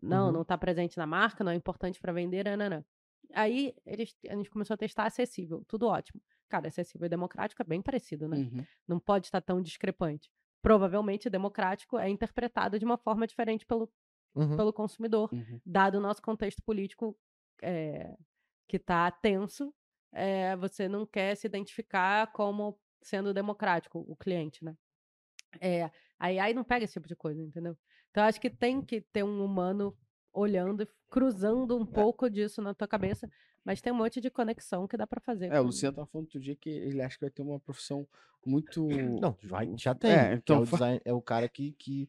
Não, Uhum. não tá presente na marca, não é importante para vender, nananã. Aí eles, a gente começou a testar acessível, tudo ótimo. Cara, acessível e democrático é bem parecido, né? Uhum. Não pode estar tão discrepante. Provavelmente, democrático é interpretado de uma forma diferente pelo, Uhum. pelo consumidor, Uhum. dado o nosso contexto político eh, que está tenso, eh, você não quer se identificar como sendo democrático, o cliente, né? É, aí, aí não pega esse tipo de coisa, entendeu? Então, acho que tem que ter um humano olhando, e cruzando um pouco disso na tua cabeça, mas tem um monte de conexão que dá pra fazer. É, o Luciano tava falando outro dia que ele acha que vai ter uma profissão (clears throat) muito. Não, vai, já tem. É, que então é, o design- é o cara que, que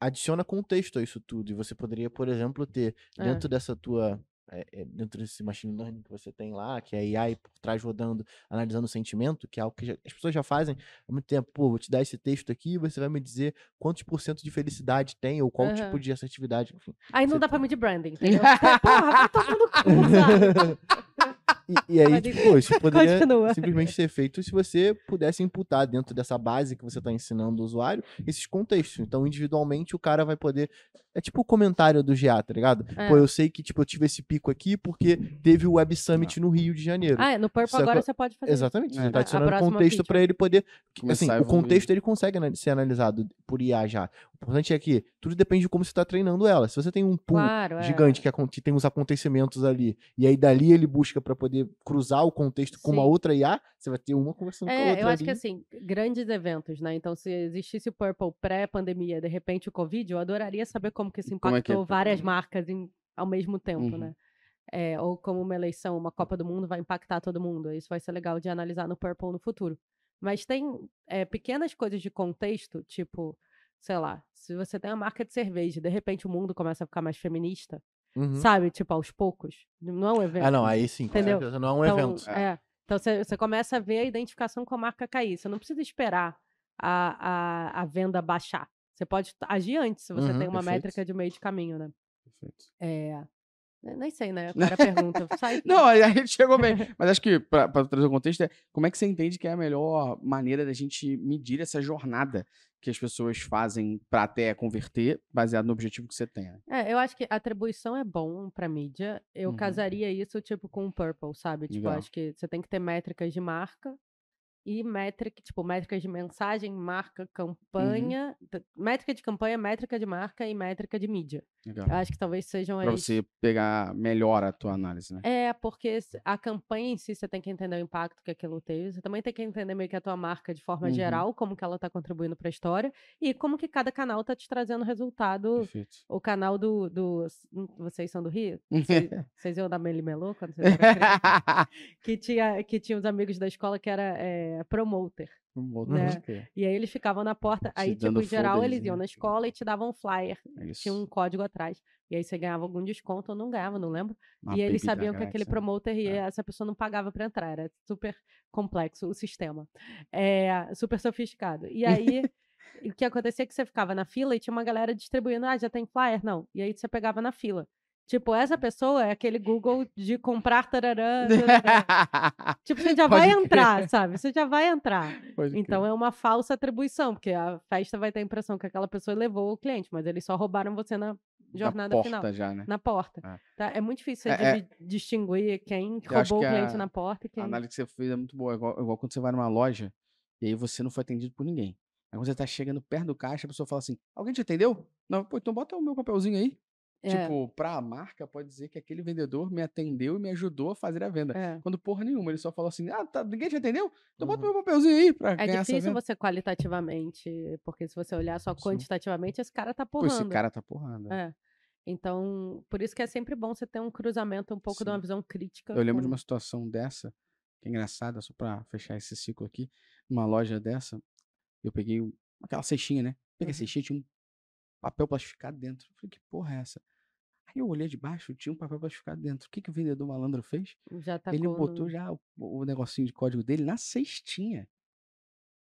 adiciona contexto a isso tudo. E você poderia, por exemplo, ter É. dentro dessa tua. É, dentro desse machine learning que você tem lá, que é AI por trás rodando, analisando o sentimento, que é algo que já- as pessoas já fazem há muito tempo. Pô, vou te dar esse texto aqui e você vai me dizer quantos por cento de felicidade tem ou qual Aham. tipo de assertividade. Enfim. Aí não dá tá- pra medir branding, entendeu? (laughs) Porra, vai tomar no cu, sabe? (laughs) E, e aí, tipo, isso poderia Continua. simplesmente ser feito se você pudesse imputar dentro dessa base que você está ensinando o usuário esses contextos. Então, individualmente, o cara vai poder. É tipo o comentário do GA, tá ligado? É. Pô, eu sei que, tipo, eu tive esse pico aqui porque teve o Web Summit no Rio de Janeiro. Ah, é, no Purple agora você pode fazer. isso. Exatamente. É. Você tá a adicionando contexto para ele poder. Assim, o contexto ele consegue ser analisado por IA já. O importante é que tudo depende de como você está treinando ela. Se você tem um pool Claro, é. gigante que, acon- que tem os acontecimentos ali, e aí dali ele busca para poder cruzar o contexto com uma Sim. outra IA, você vai ter uma conversando com a É, outra eu acho que ali. assim, grandes eventos, né? Então, se existisse o Purple pré-pandemia, de repente o Covid, eu adoraria saber como que isso Como é que é? impactou várias marcas em- ao mesmo tempo, Uhum. né? É, ou como uma eleição, uma Copa do Mundo vai impactar todo mundo. Isso vai ser legal de analisar no Purple no futuro. Mas tem é, pequenas coisas de contexto, tipo, sei lá, se você tem uma marca de cerveja, de repente o mundo começa a ficar mais feminista, Uhum. sabe? Tipo, aos poucos. Não é um evento. Ah, não, aí sim, Entendeu? não é um Então, evento. É. Então você, você começa a ver a identificação com a marca cair. Você não precisa esperar a, a, a venda baixar. Você pode agir antes, se você Uhum, tem uma perfeito. métrica de meio de caminho, né? Perfeito. É. ne- Nem sei, né? (laughs) O cara pergunta. Sai. Não, (laughs) aí a gente chegou bem. (laughs) Mas acho que, pra, pra trazer o contexto, é como é que você entende que é a melhor maneira da gente medir essa jornada que as pessoas fazem pra até converter, baseado no objetivo que você tem. né? É, eu acho que atribuição é bom pra mídia. Eu Uhum. casaria isso, tipo, com o Purple, sabe? Tipo, Legal. acho que você tem que ter métricas de marca e métrica, tipo, métricas de mensagem, marca, campanha. t- Métrica de campanha, métrica de marca e métrica de mídia. Legal. Eu acho que talvez sejam Pra as- você pegar melhor a tua análise, né? É, porque a campanha em si você tem que entender o impacto que aquilo teve. Você também tem que entender meio que a tua marca de forma Uhum. geral, como que ela tá contribuindo para a história e como que cada canal tá te trazendo resultado. Perfeito. O canal do, do hum, vocês são do Rio? Vocês, (laughs) vocês iam da Meli Melô quando vocês eram (laughs) que tinha que tinha uns amigos da escola que era é, promoter. Vamos Né? E aí eles ficavam na porta. Aí, tipo, em geral, eles iam na escola e te davam um flyer. É isso. Tinha um código atrás. E aí você ganhava algum desconto ou não ganhava, não lembro. Uma e eles sabiam que aquele né? promoter e É. essa pessoa não pagava para entrar. Era super complexo o sistema. É, super sofisticado. E aí, (laughs) o que acontecia é que você ficava na fila e tinha uma galera distribuindo, ah, já tem flyer? Não. E aí você pegava na fila. Tipo, essa pessoa é aquele Google de comprar (laughs) tararã. tararã. tipo, você já Pode vai crer. entrar, sabe? Você já vai entrar. Pode crer. Então é uma falsa atribuição, porque a festa vai ter a impressão que aquela pessoa levou o cliente, mas eles só roubaram você na Da jornada porta final. já, né? Na porta. É. Tá? É muito difícil você É- é- distinguir quem Eu roubou o cliente a- na porta e quem. A análise que você fez é muito boa. Igual, igual quando você vai numa loja e aí você não foi atendido por ninguém. Aí quando você tá chegando perto do caixa, a pessoa fala assim: Alguém te atendeu? Não, pô, então bota o meu papelzinho aí. É, Tipo, pra marca, pode dizer que aquele vendedor me atendeu e me ajudou a fazer a venda. é. Quando porra nenhuma, ele só falou assim: Ah, tá, ninguém te atendeu? Então bota Uhum. meu papelzinho aí pra É difícil você qualitativamente, porque se você olhar só Sim. quantitativamente, esse cara tá Pô, porrando. esse cara tá porrando. É. Então, por isso que é sempre bom você ter um cruzamento um pouco de uma Sim. visão crítica. Eu lembro de com- uma situação dessa, que é engraçada, só pra fechar esse ciclo aqui. Numa loja dessa, eu peguei aquela cestinha, né? Peguei a Uhum. cestinha, tinha um papel plastificado dentro. Eu falei, que porra é essa? Aí eu olhei de baixo, tinha um papel plastificado dentro. O que, que o vendedor malandro fez? Ele botou já o, o negocinho de código dele na cestinha.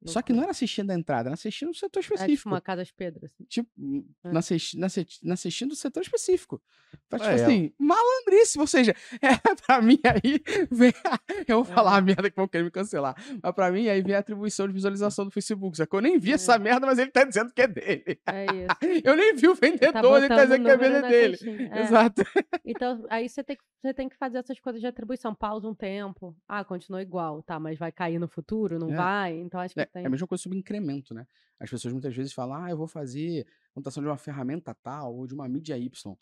Só que não era assistindo a entrada, era assistindo o setor É tipo específico. uma Casa Pedro, assim. Tipo, É. na, assisti- na, assi- na assistindo o setor específico. Pra, tipo É, assim, malandríssimo. Ou seja, (laughs) é, pra mim aí vem. a- eu vou É. falar a merda que vão querer me cancelar. Mas pra mim aí vem a atribuição de visualização do Facebook. Só que eu nem vi essa É. merda, mas ele tá dizendo que é dele. É isso. (laughs) Eu nem vi o Ele tá vendedor, ele tá botando dizendo que a venda é na dele. É. Exato. (laughs) Então, aí você tem, que, você tem que fazer essas coisas de atribuição. Pausa um tempo. Ah, continua igual, tá, mas vai cair no futuro? Não É. vai? Então, acho que É, a mesma coisa sobre incremento, né? As pessoas muitas vezes falam, ah, eu vou fazer montação de uma ferramenta tal ou de uma mídia Y.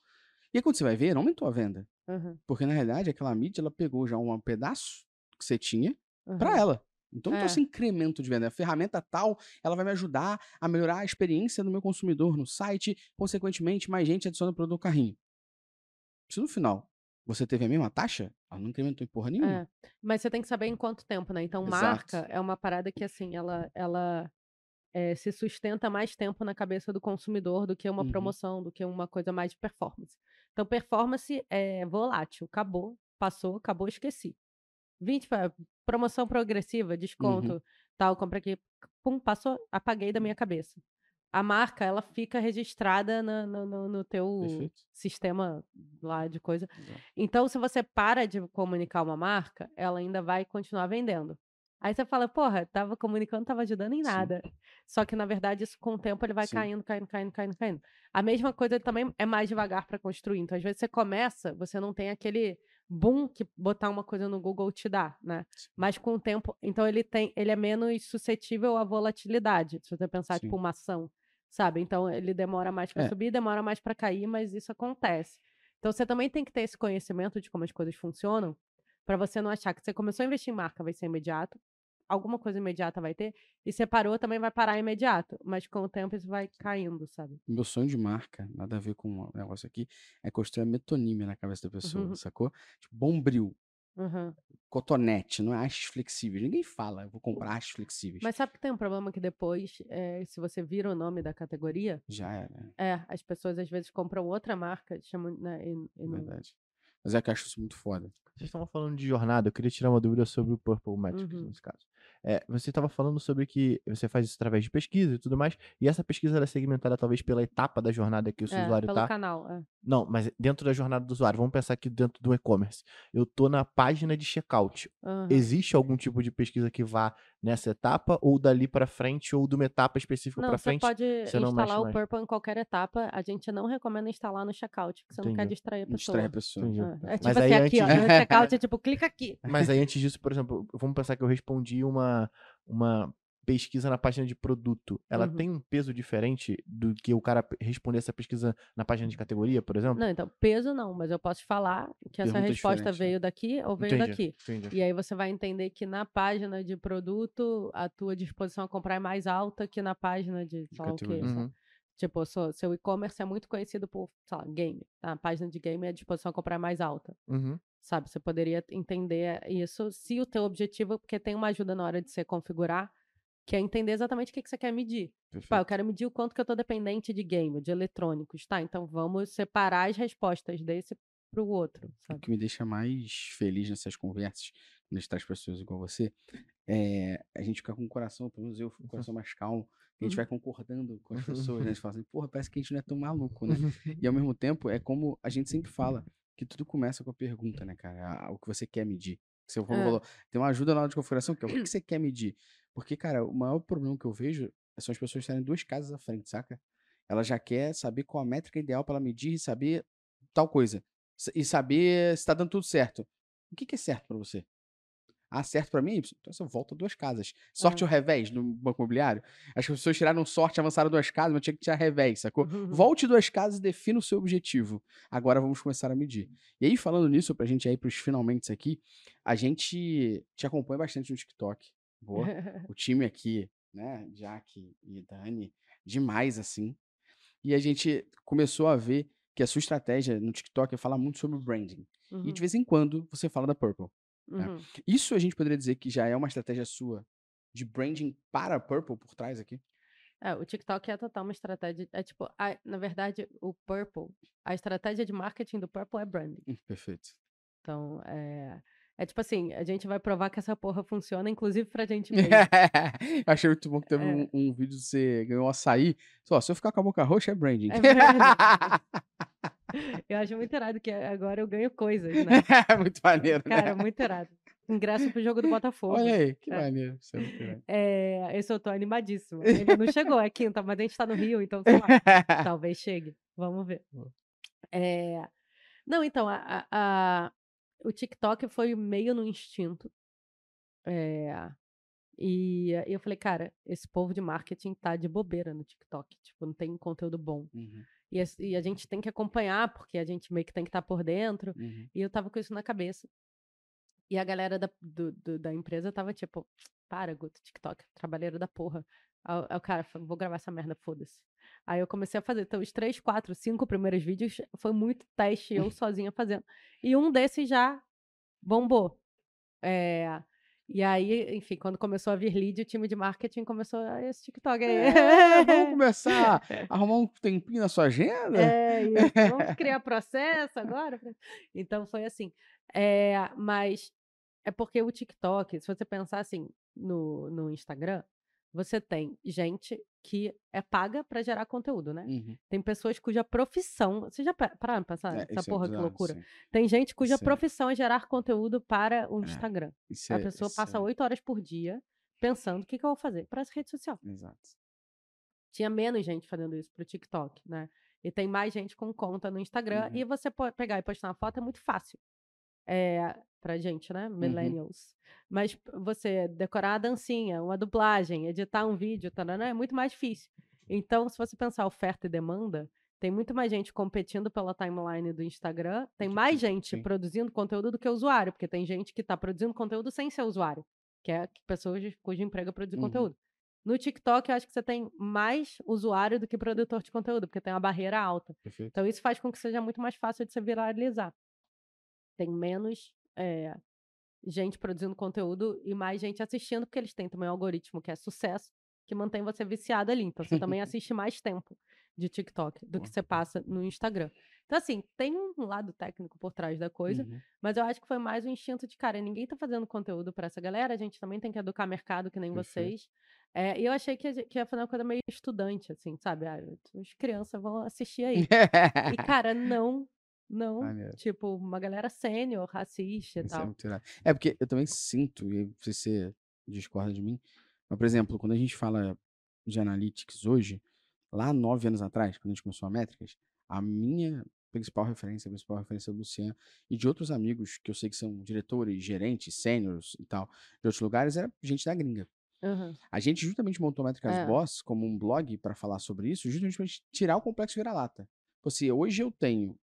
E aí quando você vai ver, não aumentou a venda. Aham, Porque na realidade aquela mídia ela pegou já um pedaço que você tinha para aham. ela. Então não É. trouxe incremento de venda. A ferramenta tal, ela vai me ajudar a melhorar a experiência do meu consumidor no site, consequentemente, mais gente adiciona o produto no carrinho. Se no final você teve a mesma taxa, ela não incrementou em porra nenhuma. É, mas você tem que saber em quanto tempo, né? Então, Exato. marca é uma parada que, assim, ela, ela eh, se sustenta mais tempo na cabeça do consumidor do que uma Uhum. promoção, do que uma coisa mais de performance. Então, performance é volátil. Acabou, passou, acabou, esqueci. 20, pa- promoção progressiva, desconto, tal, compra aqui, pum, passou, apaguei da minha cabeça. A marca, ela fica registrada na- no, no, no teu Perfeito. sistema lá de coisa. Exato. Então, se você para de comunicar uma marca, ela ainda vai continuar vendendo. Aí você fala, porra, tava comunicando, tava ajudando em Sim. nada. Só que, na verdade, isso com o tempo ele vai Sim. caindo, caindo, caindo, caindo, caindo. A mesma coisa também é mais devagar para construir. Então, às vezes você começa, você não tem aquele boom que botar uma coisa no Google te dá, né? Sim. Mas com o tempo, então ele tem, ele é menos suscetível à volatilidade. Se você pensar tipo Sim. uma ação, sabe? Então ele demora mais para É. subir, demora mais para cair, mas isso acontece. Então você também tem que ter esse conhecimento de como as coisas funcionam, para você não achar que você começou a investir em marca vai ser imediato, alguma coisa imediata vai ter, e você parou também vai parar imediato, mas com o tempo isso vai caindo, sabe? Meu sonho de marca, nada a ver com o negócio aqui, é construir a metonímia na cabeça da pessoa, Uhum. (laughs) sacou? Tipo, bombril, Uhum. cotonete, não é hastes flexíveis. Ninguém fala, eu vou comprar hastes flexíveis. Mas sabe que tem um problema que depois, eh, se você vira o nome da categoria, Já era, é, as pessoas às vezes compram outra marca, chamam, né, e, e é não- verdade. Mas é que eu acho isso muito foda. Vocês estavam falando de jornada, eu queria tirar uma dúvida sobre o Purple Metrics, Uhum. nesse caso. É, você estava falando sobre que você faz isso através de pesquisa e tudo mais, e essa pesquisa ela é segmentada talvez pela etapa da jornada que o seu é, usuário pelo tá. canal. é. Não, mas dentro da jornada do usuário, vamos pensar aqui dentro do e-commerce. Eu tô na página de checkout. Aham. Existe algum tipo de pesquisa que vá nessa etapa, ou dali pra frente, ou de uma etapa específica você frente? pode você não instalar mexe o mais. Purple em qualquer etapa. A gente não recomenda instalar no checkout, porque você não quer Entendi. distrair a pessoa. distrai a pessoa. Entendi. É, é Mas tipo aí assim, aqui, ó, antes no de- (laughs) checkout é tipo, clica aqui. Mas aí antes disso, por exemplo, vamos pensar que eu respondi uma, uma pesquisa na página de produto. Ela Uhum. tem um peso diferente do que o cara responder essa pesquisa na página de categoria, por exemplo? Não, então, peso não, mas eu posso falar que essa Pergunta resposta diferente, né? veio daqui ou veio Entendi, daqui. entendi. E aí você vai entender que na página de produto, a tua disposição a comprar é mais alta que na página de quê. categoria. sabe? Uhum. Tipo, seu, seu e-commerce é muito conhecido por, sei lá, game. tá? A página de game a disposição a comprar é mais alta. Uhum. sabe? Você poderia entender isso se o teu objetivo, porque tem uma ajuda na hora de você configurar, que é entender exatamente o que, que você quer medir. Tipo, ah, eu quero medir o quanto que eu tô dependente de game, de eletrônicos, tá? Então vamos separar as respostas desse outro, O sabe? que me deixa mais feliz nessas conversas, quando a gente traz pessoas igual você, é a gente ficar com o coração, pelo menos eu, com o coração mais calmo, a gente Uhum. vai concordando com as pessoas, né? (laughs) A gente fala assim, porra, parece que a gente não é tão maluco, né? (laughs) E ao mesmo tempo, é como a gente sempre fala, que tudo começa com a pergunta, né, cara? A- O que você quer medir. Você falou, É. falou, tem uma ajuda na hora de configuração, que é o que você quer medir? Porque, cara, o maior problema que eu vejo são as pessoas estarem duas casas à frente, saca? Ela já quer saber qual a métrica ideal para ela medir e saber tal coisa. E saber se tá dando tudo certo. O que, que é certo para você? Ah, certo para mim? Então você volta duas casas. Sorte É. ou revés no banco imobiliário? As pessoas tiraram sorte, avançaram duas casas, mas tinha que tirar revés, sacou? Uhum. (laughs) Volte duas casas e defina o seu objetivo. Agora vamos começar a medir. E aí, falando nisso, pra gente ir pros finalmente aqui, a gente te acompanha bastante no TikTok. Boa. o time aqui, né, Jack e Dani, demais assim. E a gente começou a ver que a sua estratégia no TikTok é falar muito sobre branding. E Uhum, de vez em quando você fala da Purple. uhum. Isso a gente poderia dizer que já é uma estratégia sua de branding para a Purple por trás aqui? É, o TikTok é total uma estratégia. É tipo, a- na verdade, o Purple, a estratégia de marketing do Purple é branding. Hum, perfeito. Então, é, É tipo assim, a gente vai provar que essa porra funciona, inclusive pra gente (laughs) mesmo. Eu achei muito bom que teve É. um, um vídeo de você ganhou um açaí. Só, se eu ficar com a boca roxa, é branding. É. (laughs) Eu acho muito irado que agora eu ganho coisas, né? (laughs) muito maneiro, né? Cara, muito irado. Ingresso pro jogo do Botafogo. Olha aí, que É. maneiro. Isso é muito irado. É, esse eu tô animadíssima. Ele não chegou, é quinta, mas a gente tá no Rio, então sei lá. Talvez chegue. Vamos ver. É, Não, então, a- a- o TikTok foi meio no instinto. É, E eu falei, cara, esse povo de marketing tá de bobeira no TikTok. Tipo, não tem conteúdo bom. Uhum, E, as- e a gente tem que acompanhar, porque a gente meio que tem que estar por dentro. uhum. E eu tava com isso na cabeça. E a galera da, do- do- da empresa tava tipo, para, Guto, TikTok, trabalheiro da porra. Aí o- cara falou, vou gravar essa merda, foda-se. Aí eu comecei a fazer. Então, os três, quatro, cinco primeiros vídeos foi muito teste, eu (laughs) sozinha fazendo. E um desses já bombou. É, E aí, enfim, quando começou a vir lead, o time de marketing começou a esse TikTok aí. É, vamos (laughs) começar a arrumar um tempinho na sua agenda? É, isso. (laughs) Vamos criar processo agora? Então foi assim. É, mas é porque o TikTok, se você pensar assim no, no Instagram, você tem gente que é paga para gerar conteúdo, né? Uhum. Tem pessoas cuja profissão. Você já pa- pararam pra pensar É, isso é porra que bizarro, loucura? sim. Tem gente cuja é- profissão é gerar conteúdo para o É, Instagram. Isso A é- pessoa passa é- oito horas por dia pensando o que, que eu vou fazer para essa rede social Exato. tinha menos gente fazendo isso pro TikTok, né? E tem mais gente com conta no Instagram. Uhum. E você pode pegar e postar uma foto é muito fácil. É, pra gente, né? Uhum. Millennials. Mas p- você decorar a dancinha, uma dublagem, editar um vídeo, tarará, é muito mais difícil. Então, se você pensar oferta e demanda, tem muito mais gente competindo pela timeline do Instagram, tem mais gente sim. produzindo conteúdo do que usuário, porque tem gente que está produzindo conteúdo sem ser usuário, que é pessoas cujo emprego é produzir Uhum. conteúdo. No TikTok, eu acho que você tem mais usuário do que produtor de conteúdo, porque tem uma barreira alta. Perfeito. Então, isso faz com que seja muito mais fácil de se viralizar. Tem menos eh, gente produzindo conteúdo e mais gente assistindo, porque eles têm também um algoritmo que é sucesso, que mantém você viciado ali. Então, você também (laughs) assiste mais tempo de TikTok do que você passa no Instagram. Então, assim, tem um lado técnico por trás da coisa, Uhum. mas eu acho que foi mais um instinto de, cara, ninguém tá fazendo conteúdo pra essa galera, a gente também tem que educar mercado que nem vocês. É, e eu achei que, que ia fazer uma coisa meio estudante, assim, sabe? Ah, as crianças vão assistir aí. E, (laughs) cara, não, não. Maneiro. Tipo, uma galera sênior, assiste e Isso é tal. muito irado. É porque eu também sinto, e aí você discorda de mim, mas, por exemplo, quando a gente fala de analytics hoje, lá nove anos atrás, quando a gente começou a métricas, a minha principal referência, a principal referência do Luciano e de outros amigos que eu sei que são diretores, gerentes, sêniores e tal, de outros lugares, era gente da gringa. Aham. A gente justamente montou a Métricas É. Boss como um blog para falar sobre isso, justamente para tirar o complexo vira-lata. Você, hoje eu tenho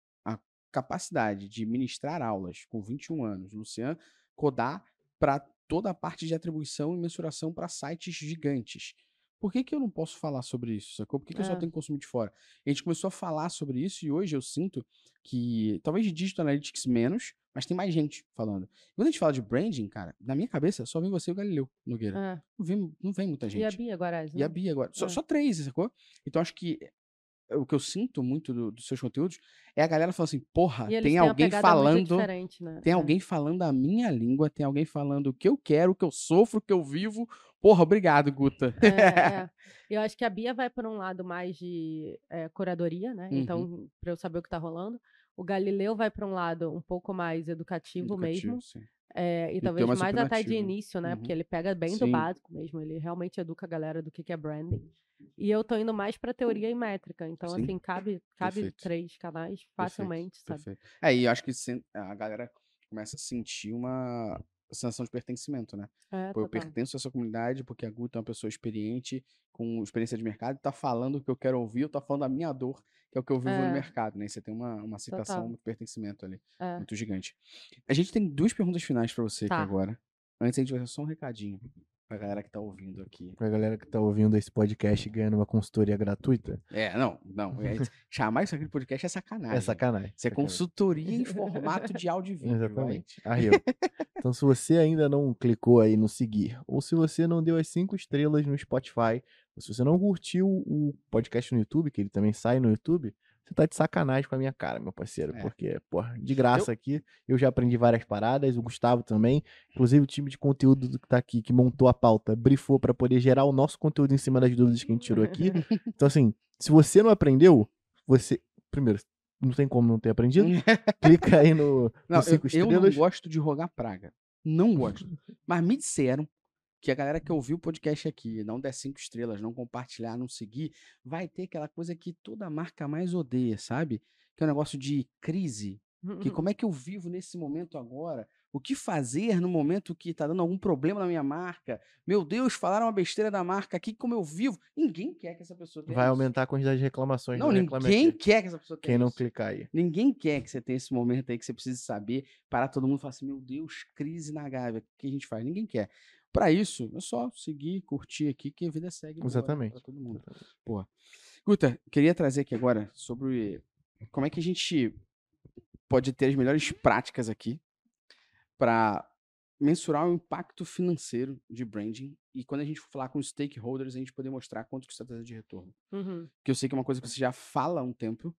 capacidade de ministrar aulas com 21 anos, Luciano, codar para toda a parte de atribuição e mensuração para sites gigantes. Por que, que eu não posso falar sobre isso, sacou? Por que, que eu só É. tenho que consumir de fora? A gente começou a falar sobre isso e hoje eu sinto que, talvez de Digital Analytics menos, mas tem mais gente falando. Quando a gente fala de branding, cara, na minha cabeça só vem você e o Galileu Nogueira. É. Não vem, não vem muita gente. E a Bia Guaraz, E a né? Bia agora. Só, É. só três, sacou? Então acho que o que eu sinto muito do- dos seus conteúdos é a galera falando assim, porra, tem alguém falando. né? Tem É. alguém falando a minha língua, tem alguém falando o que eu quero, o que eu sofro, o que eu vivo. Porra, obrigado, Guta. É, é. (laughs) Eu acho que a Bia vai por um lado mais de eh, curadoria, né? Uhum. Então, para eu saber o que tá rolando. O Galileu vai para um lado um pouco mais educativo, mesmo. Educativo, sim. Eh, e E talvez mais até de início, né? Porque Uhum. ele pega bem do Sim. básico mesmo. Ele realmente educa a galera do que, que é branding. E eu tô indo mais pra teoria e métrica. Então, Sim. assim, cabe, cabe Perfeito. três canais facilmente, sabe? Perfeito. É, e eu acho que a galera começa a sentir uma sensação de pertencimento, né? É, Pô, eu pertenço a essa comunidade porque a Guta é uma pessoa experiente, com experiência de mercado, tá falando o que eu quero ouvir, eu tá falando da minha dor, que é o que eu vivo no É. mercado, né? E Você tem uma, uma Total. muito pertencimento ali, É. muito gigante. A gente tem duas perguntas finais pra você Tá. aqui agora. Antes a gente vai fazer só um recadinho pra galera que tá ouvindo aqui. Pra galera que tá ouvindo esse podcast ganhando uma consultoria gratuita, É, não, não. é- (laughs) chamar isso aqui de podcast é sacanagem. é sacanagem. Isso é sacanagem. consultoria em formato de áudio e vídeo. Exatamente. Arriou. então, se você ainda não clicou aí no seguir, ou se você não deu as cinco estrelas no Spotify, ou se você não curtiu o podcast no YouTube, que ele também sai no YouTube, você tá de sacanagem com a minha cara, meu parceiro. É. Porque, porra, de graça aqui, eu já aprendi várias paradas, o Gustavo também. Inclusive o time de conteúdo que tá aqui, que montou a pauta, brifou pra poder gerar o nosso conteúdo em cima das dúvidas que a gente tirou aqui. (laughs) Então, assim, se você não aprendeu, você. Primeiro, não tem como não ter aprendido. (laughs) Clica aí no, no Não, eu, cinco eu não estrelas. gosto de rogar praga. Não gosto. Mas me disseram que a galera que ouviu o podcast aqui, não der cinco estrelas, não compartilhar, não seguir, vai ter aquela coisa que toda marca mais odeia, sabe? Que é um negócio de crise. Que Uhum. como é que eu vivo nesse momento agora? O que fazer no momento que tá dando algum problema na minha marca? Meu Deus, falaram uma besteira da marca aqui, como eu vivo? Ninguém quer que essa pessoa tenha Vai isso. aumentar a quantidade de reclamações. Não, ninguém quer que essa pessoa tenha Quem não isso. clicar aí. Ninguém quer que você tenha esse momento aí que você precise saber, parar todo mundo e falar assim, meu Deus, crise na Gávea, o que a gente faz? Ninguém quer. Pra isso, é só seguir, curtir aqui, que a vida segue Exatamente. pra todo mundo. Guta, queria trazer aqui agora sobre como é que a gente pode ter as melhores práticas aqui para mensurar o impacto financeiro de branding e quando a gente for falar com os stakeholders, a gente poder mostrar quanto que está trazendo de retorno. Uhum. Que eu sei que é uma coisa que você já fala há um tempo,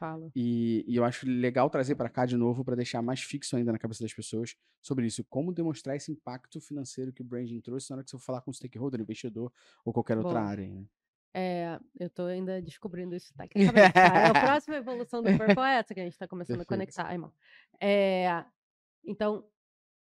Fala. e, e eu acho legal trazer para cá de novo para deixar mais fixo ainda na cabeça das pessoas sobre isso. Como demonstrar esse impacto financeiro que o branding trouxe na hora que você for falar com o stakeholder, investidor ou qualquer outra Boa. área. Né? É, eu tô ainda descobrindo isso. Tá? É a próxima evolução do Purple é essa que a gente tá (laughs) começando Perfeito. a conectar. Ai, irmão. É, então,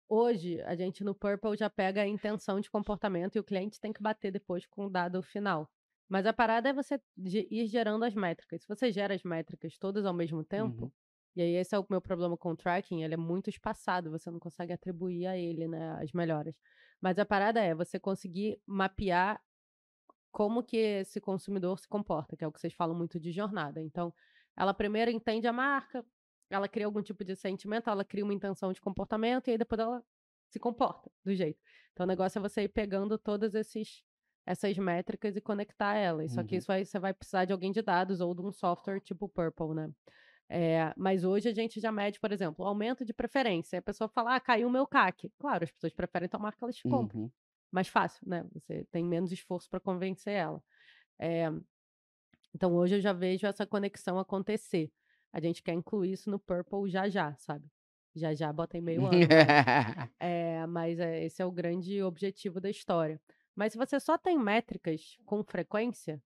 hoje, a gente no Purple já pega a intenção de comportamento e o cliente tem que bater depois com o dado final. Mas a parada é você ir gerando as métricas. Se você gera as métricas todas ao mesmo tempo, Uhum. e aí esse é o meu problema com o tracking, ele é muito espaçado, você não consegue atribuir a ele né, as melhoras. Mas a parada é você conseguir mapear como que esse consumidor se comporta, que é o que vocês falam muito de jornada. Então, ela primeiro entende a marca, ela cria algum tipo de sentimento, ela cria uma intenção de comportamento e aí depois ela se comporta do jeito. Então, o negócio é você ir pegando todas esses essas métricas e conectar elas. Só que Uhum. isso aí você vai precisar de alguém de dados ou de um software tipo Purple, né? É, mas hoje a gente já mede, por exemplo, o aumento de preferência. A pessoa fala, ah, caiu o meu CAC. Claro, as pessoas preferem tomar que elas compram Uhum. mais fácil, né? Você tem menos esforço para convencer ela. É, então hoje eu já vejo essa conexão acontecer. A gente quer incluir isso no Purple já já, sabe? Já já bota em meio ano. mas, é, mas esse é o grande objetivo da história. Mas se você só tem métricas com frequência,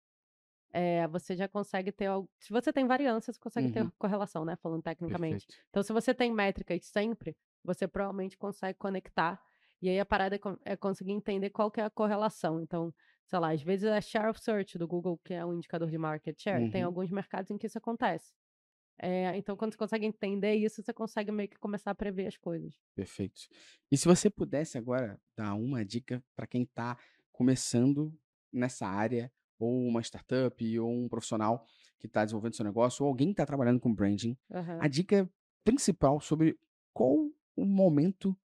é, você já consegue ter. Se você tem variância, você consegue ter Uhum. correlação, né? Falando tecnicamente. Perfeito. Então, se você tem métricas sempre, você provavelmente consegue conectar. E aí a parada é, é conseguir entender qual que é a correlação. Então, sei lá, às vezes a share of search do Google, que é um indicador de market share, tem Uhum. alguns mercados em que isso acontece. É, então, quando você consegue entender isso, você consegue meio que começar a prever as coisas. Perfeito. E se você pudesse agora dar uma dica para quem está começando nessa área, ou uma startup, ou um profissional que está desenvolvendo seu negócio, ou alguém que está trabalhando com branding, Aham. a dica principal sobre qual o momento,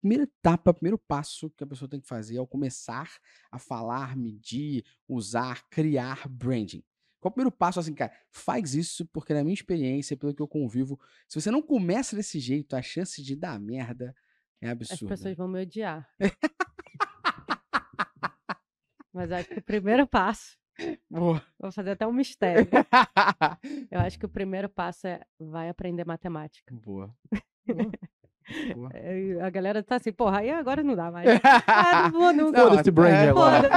primeira etapa, primeiro passo que a pessoa tem que fazer ao começar a falar, medir, usar, criar branding. Qual o primeiro passo, assim, cara? Faz isso, porque na minha experiência, pelo que eu convivo, se você não começa desse jeito, a chance de dar merda é As absurda. pessoas vão me odiar. (laughs) Mas acho que o primeiro passo, (laughs) Boa. vou fazer até um mistério. (laughs) Eu acho que o primeiro passo é vai aprender matemática. Boa. Boa. Boa. (laughs) É, A galera tá assim, porra, aí agora não dá mais. Ah, não vou nunca. Não, Foda-se brand é, agora.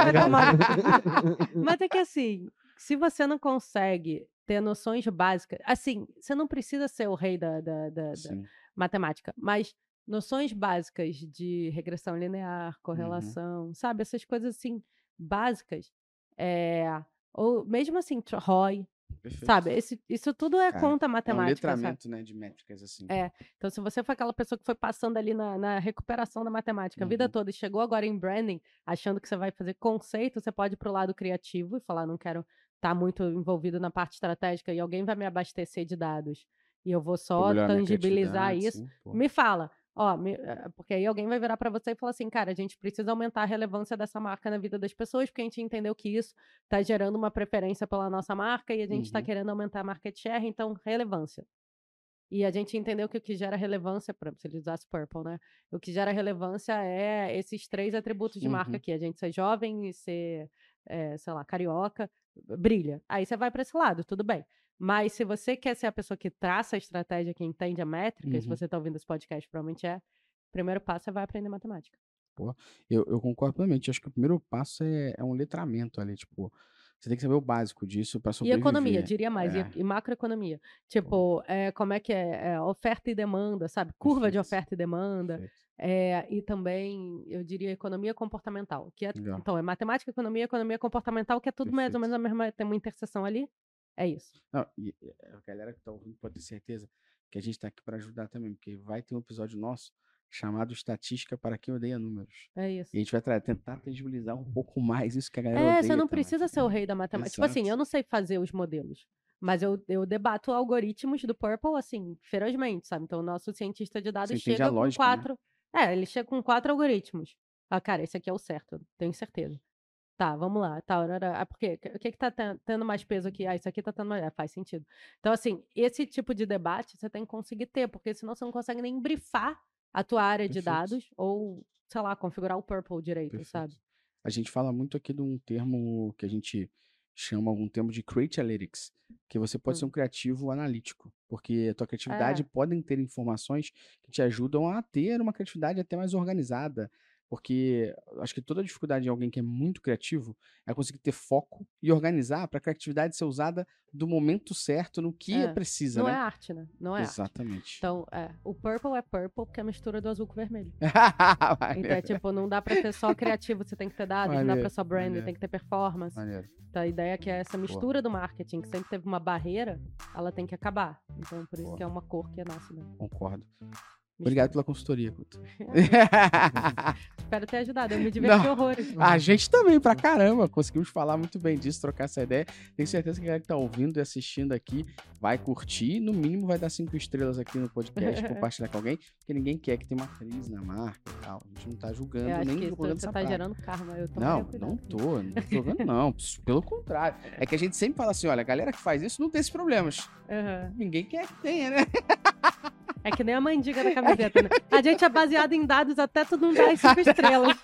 Mas é que assim, se você não consegue ter noções básicas, assim, você não precisa ser o rei da, da, da- da matemática, mas noções básicas de regressão linear, correlação, sabe? Essas coisas assim, básicas. É, ou mesmo assim, ROI, Perfeito. sabe? Esse, isso tudo é Cara, conta É um matemática, sabe? letramento, né, de métricas, assim. É. Então, se você foi aquela pessoa que foi passando ali na, na recuperação da matemática a vida Uhum. toda e chegou agora em branding, achando que você vai fazer conceito, você pode ir pro lado criativo e falar, não quero estar muito envolvido na parte estratégica e alguém vai me abastecer de dados e eu vou só tangibilizar isso. sim. Me fala, ó, me- eh, porque aí alguém vai virar para você e falar assim, cara, a gente precisa aumentar a relevância dessa marca na vida das pessoas, porque a gente entendeu que isso está gerando uma preferência pela nossa marca e a gente está Uhum. querendo aumentar a market share, então relevância. E a gente entendeu que o que gera relevância, por exemplo, se ele usasse Purple, né? O que gera relevância é esses três atributos de marca Uhum. aqui. A gente ser jovem e ser, eh, sei lá, carioca, brilha. Aí você vai para esse lado, tudo bem. Mas se você quer ser a pessoa que traça a estratégia, que entende a métrica, e se Uhum. você está ouvindo esse podcast, provavelmente é, o primeiro passo é vai aprender matemática. Eu, eu concordo plenamente. Acho que o primeiro passo é, é um letramento ali, tipo, você tem que saber o básico disso para E sobreviver. economia, diria mais, e- É. e, macroeconomia. Tipo, é, como é que é, é, oferta e demanda, sabe? Curva de Perfeito. oferta e demanda. Perfeito. É, e também, eu diria, economia comportamental. Que é, então, é matemática, economia, economia comportamental, que é tudo mais ou Perfeito. menos a mesma, tem uma interseção ali. É isso. Não, e e a galera que tá ouvindo pode ter certeza que a gente tá aqui para ajudar também, porque vai ter um episódio nosso chamado Estatística para quem odeia números. É isso. E a gente vai tentar tangibilizar um pouco mais isso que a galera É, odeia você não também. precisa ser o rei da matemática. Tipo assim, Exato. eu não sei fazer os modelos. Mas eu, eu debato algoritmos do Purple, assim, ferozmente, sabe? Então, o nosso cientista de dados Você chega a com lógica, né? quatro. É, ele chega com quatro algoritmos. Ah, cara, esse aqui é o certo, tenho certeza. Tá, vamos lá. Tá, orara- ah, por quê? O que que tá ten- tendo mais peso aqui? Ah, isso aqui tá tendo mais. É, faz sentido. Então, assim, esse tipo de debate você tem que conseguir ter, porque senão você não consegue nem brifar a tua área de Perfeito. dados ou, sei lá, configurar o Purple direito, Perfeito. sabe? A gente fala muito aqui de um termo que a gente chama algum termo de create analytics, que você pode ser Hum. um criativo analítico, porque a tua criatividade É. podem ter informações que te ajudam a ter uma criatividade até mais organizada, porque acho que toda a dificuldade de alguém que é muito criativo é conseguir ter foco e organizar para a criatividade ser usada do momento certo no que É, precisa, Não é né? arte, né? Não é arte. Exatamente. Então, é, o purple é purple porque é a mistura do azul com o vermelho. (laughs) Então, é tipo, não dá pra ser só criativo, você tem que ter dados, não dá Maneiro, só branding, maneiro. tem que ter performance. maneiro. Então, a ideia é que essa mistura do marketing, que sempre teve uma barreira, ela tem que acabar. Então, por isso Boa. que é uma cor que nasce, né? Concordo. Obrigado pela consultoria, Guto. (laughs) Espero ter ajudado, eu me diverti Não. horrores. A gente também, pra caramba. Conseguimos falar muito bem disso, trocar essa ideia. Tenho certeza que a galera que tá ouvindo e assistindo aqui vai curtir. No mínimo, vai dar cinco estrelas aqui no podcast, (laughs) compartilhar com alguém, porque ninguém quer que tenha uma crise na marca e tal. A gente não tá julgando, Eu nem julgando você essa tá prática. gerando karma. Eu tomaria Não, não tô, não tô jogando, não. (laughs) Pelo contrário. É que a gente sempre fala assim: olha, a galera que faz isso não tem esses problemas. Aham. Ninguém quer que tenha, né? É que nem a mandiga da (laughs) camiseta, né? A gente é baseado em dados até tu não dar as cinco estrelas.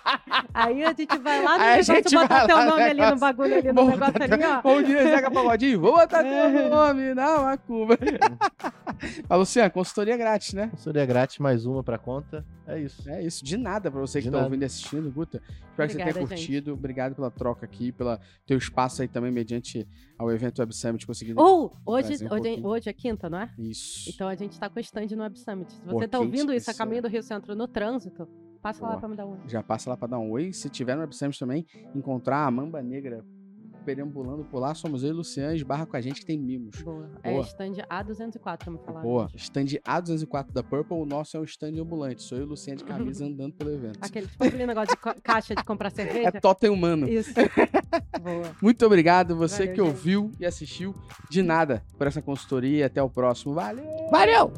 Aí a gente vai lá no Aí a negócio, gente bota teu nome ali no negócio, bagulho ali, no negócio botar ali, ó. Vamos dizer, Zeca Pagodinho, vou botar É. teu nome na macumba. (laughs) Mas, Luciano, consultoria grátis, né? Consultoria grátis, mais uma pra conta. É isso. É isso, de nada pra você que De tá nada. ouvindo e assistindo, Guta. Espero que você tenha Obrigada, gente. curtido. Obrigado pela troca aqui, pelo teu espaço aí também, mediante ao evento Web Summit, conseguindo. Ou, hoje, Trazer um hoje, pouquinho. hoje é quinta, não é? Isso. Então a gente tá com stand no Web Summit. Se você tá quem ouvindo isso a caminho do Rio Centro no trânsito, passa lá Boa. pra me dar um. Já passa lá pra dar um oi. Se tiver no Web Summit também, encontrar a Mamba Negra perambulando por lá, somos eu e Luciano, esbarra com a gente que tem mimos. Boa. É Boa. stand A204, me falaram. Boa. hoje. Stand A204 da Purple, o nosso é um stand ambulante. Sou eu e Luciano de camisa (laughs) andando pelo evento. Aquele, tipo aquele negócio de (laughs) caixa de comprar É cerveja. totem humano. Isso. (laughs) Boa. Muito obrigado, você Valeu, que gente. ouviu e assistiu. De nada por essa consultoria. Até o próximo. Valeu! Valeu!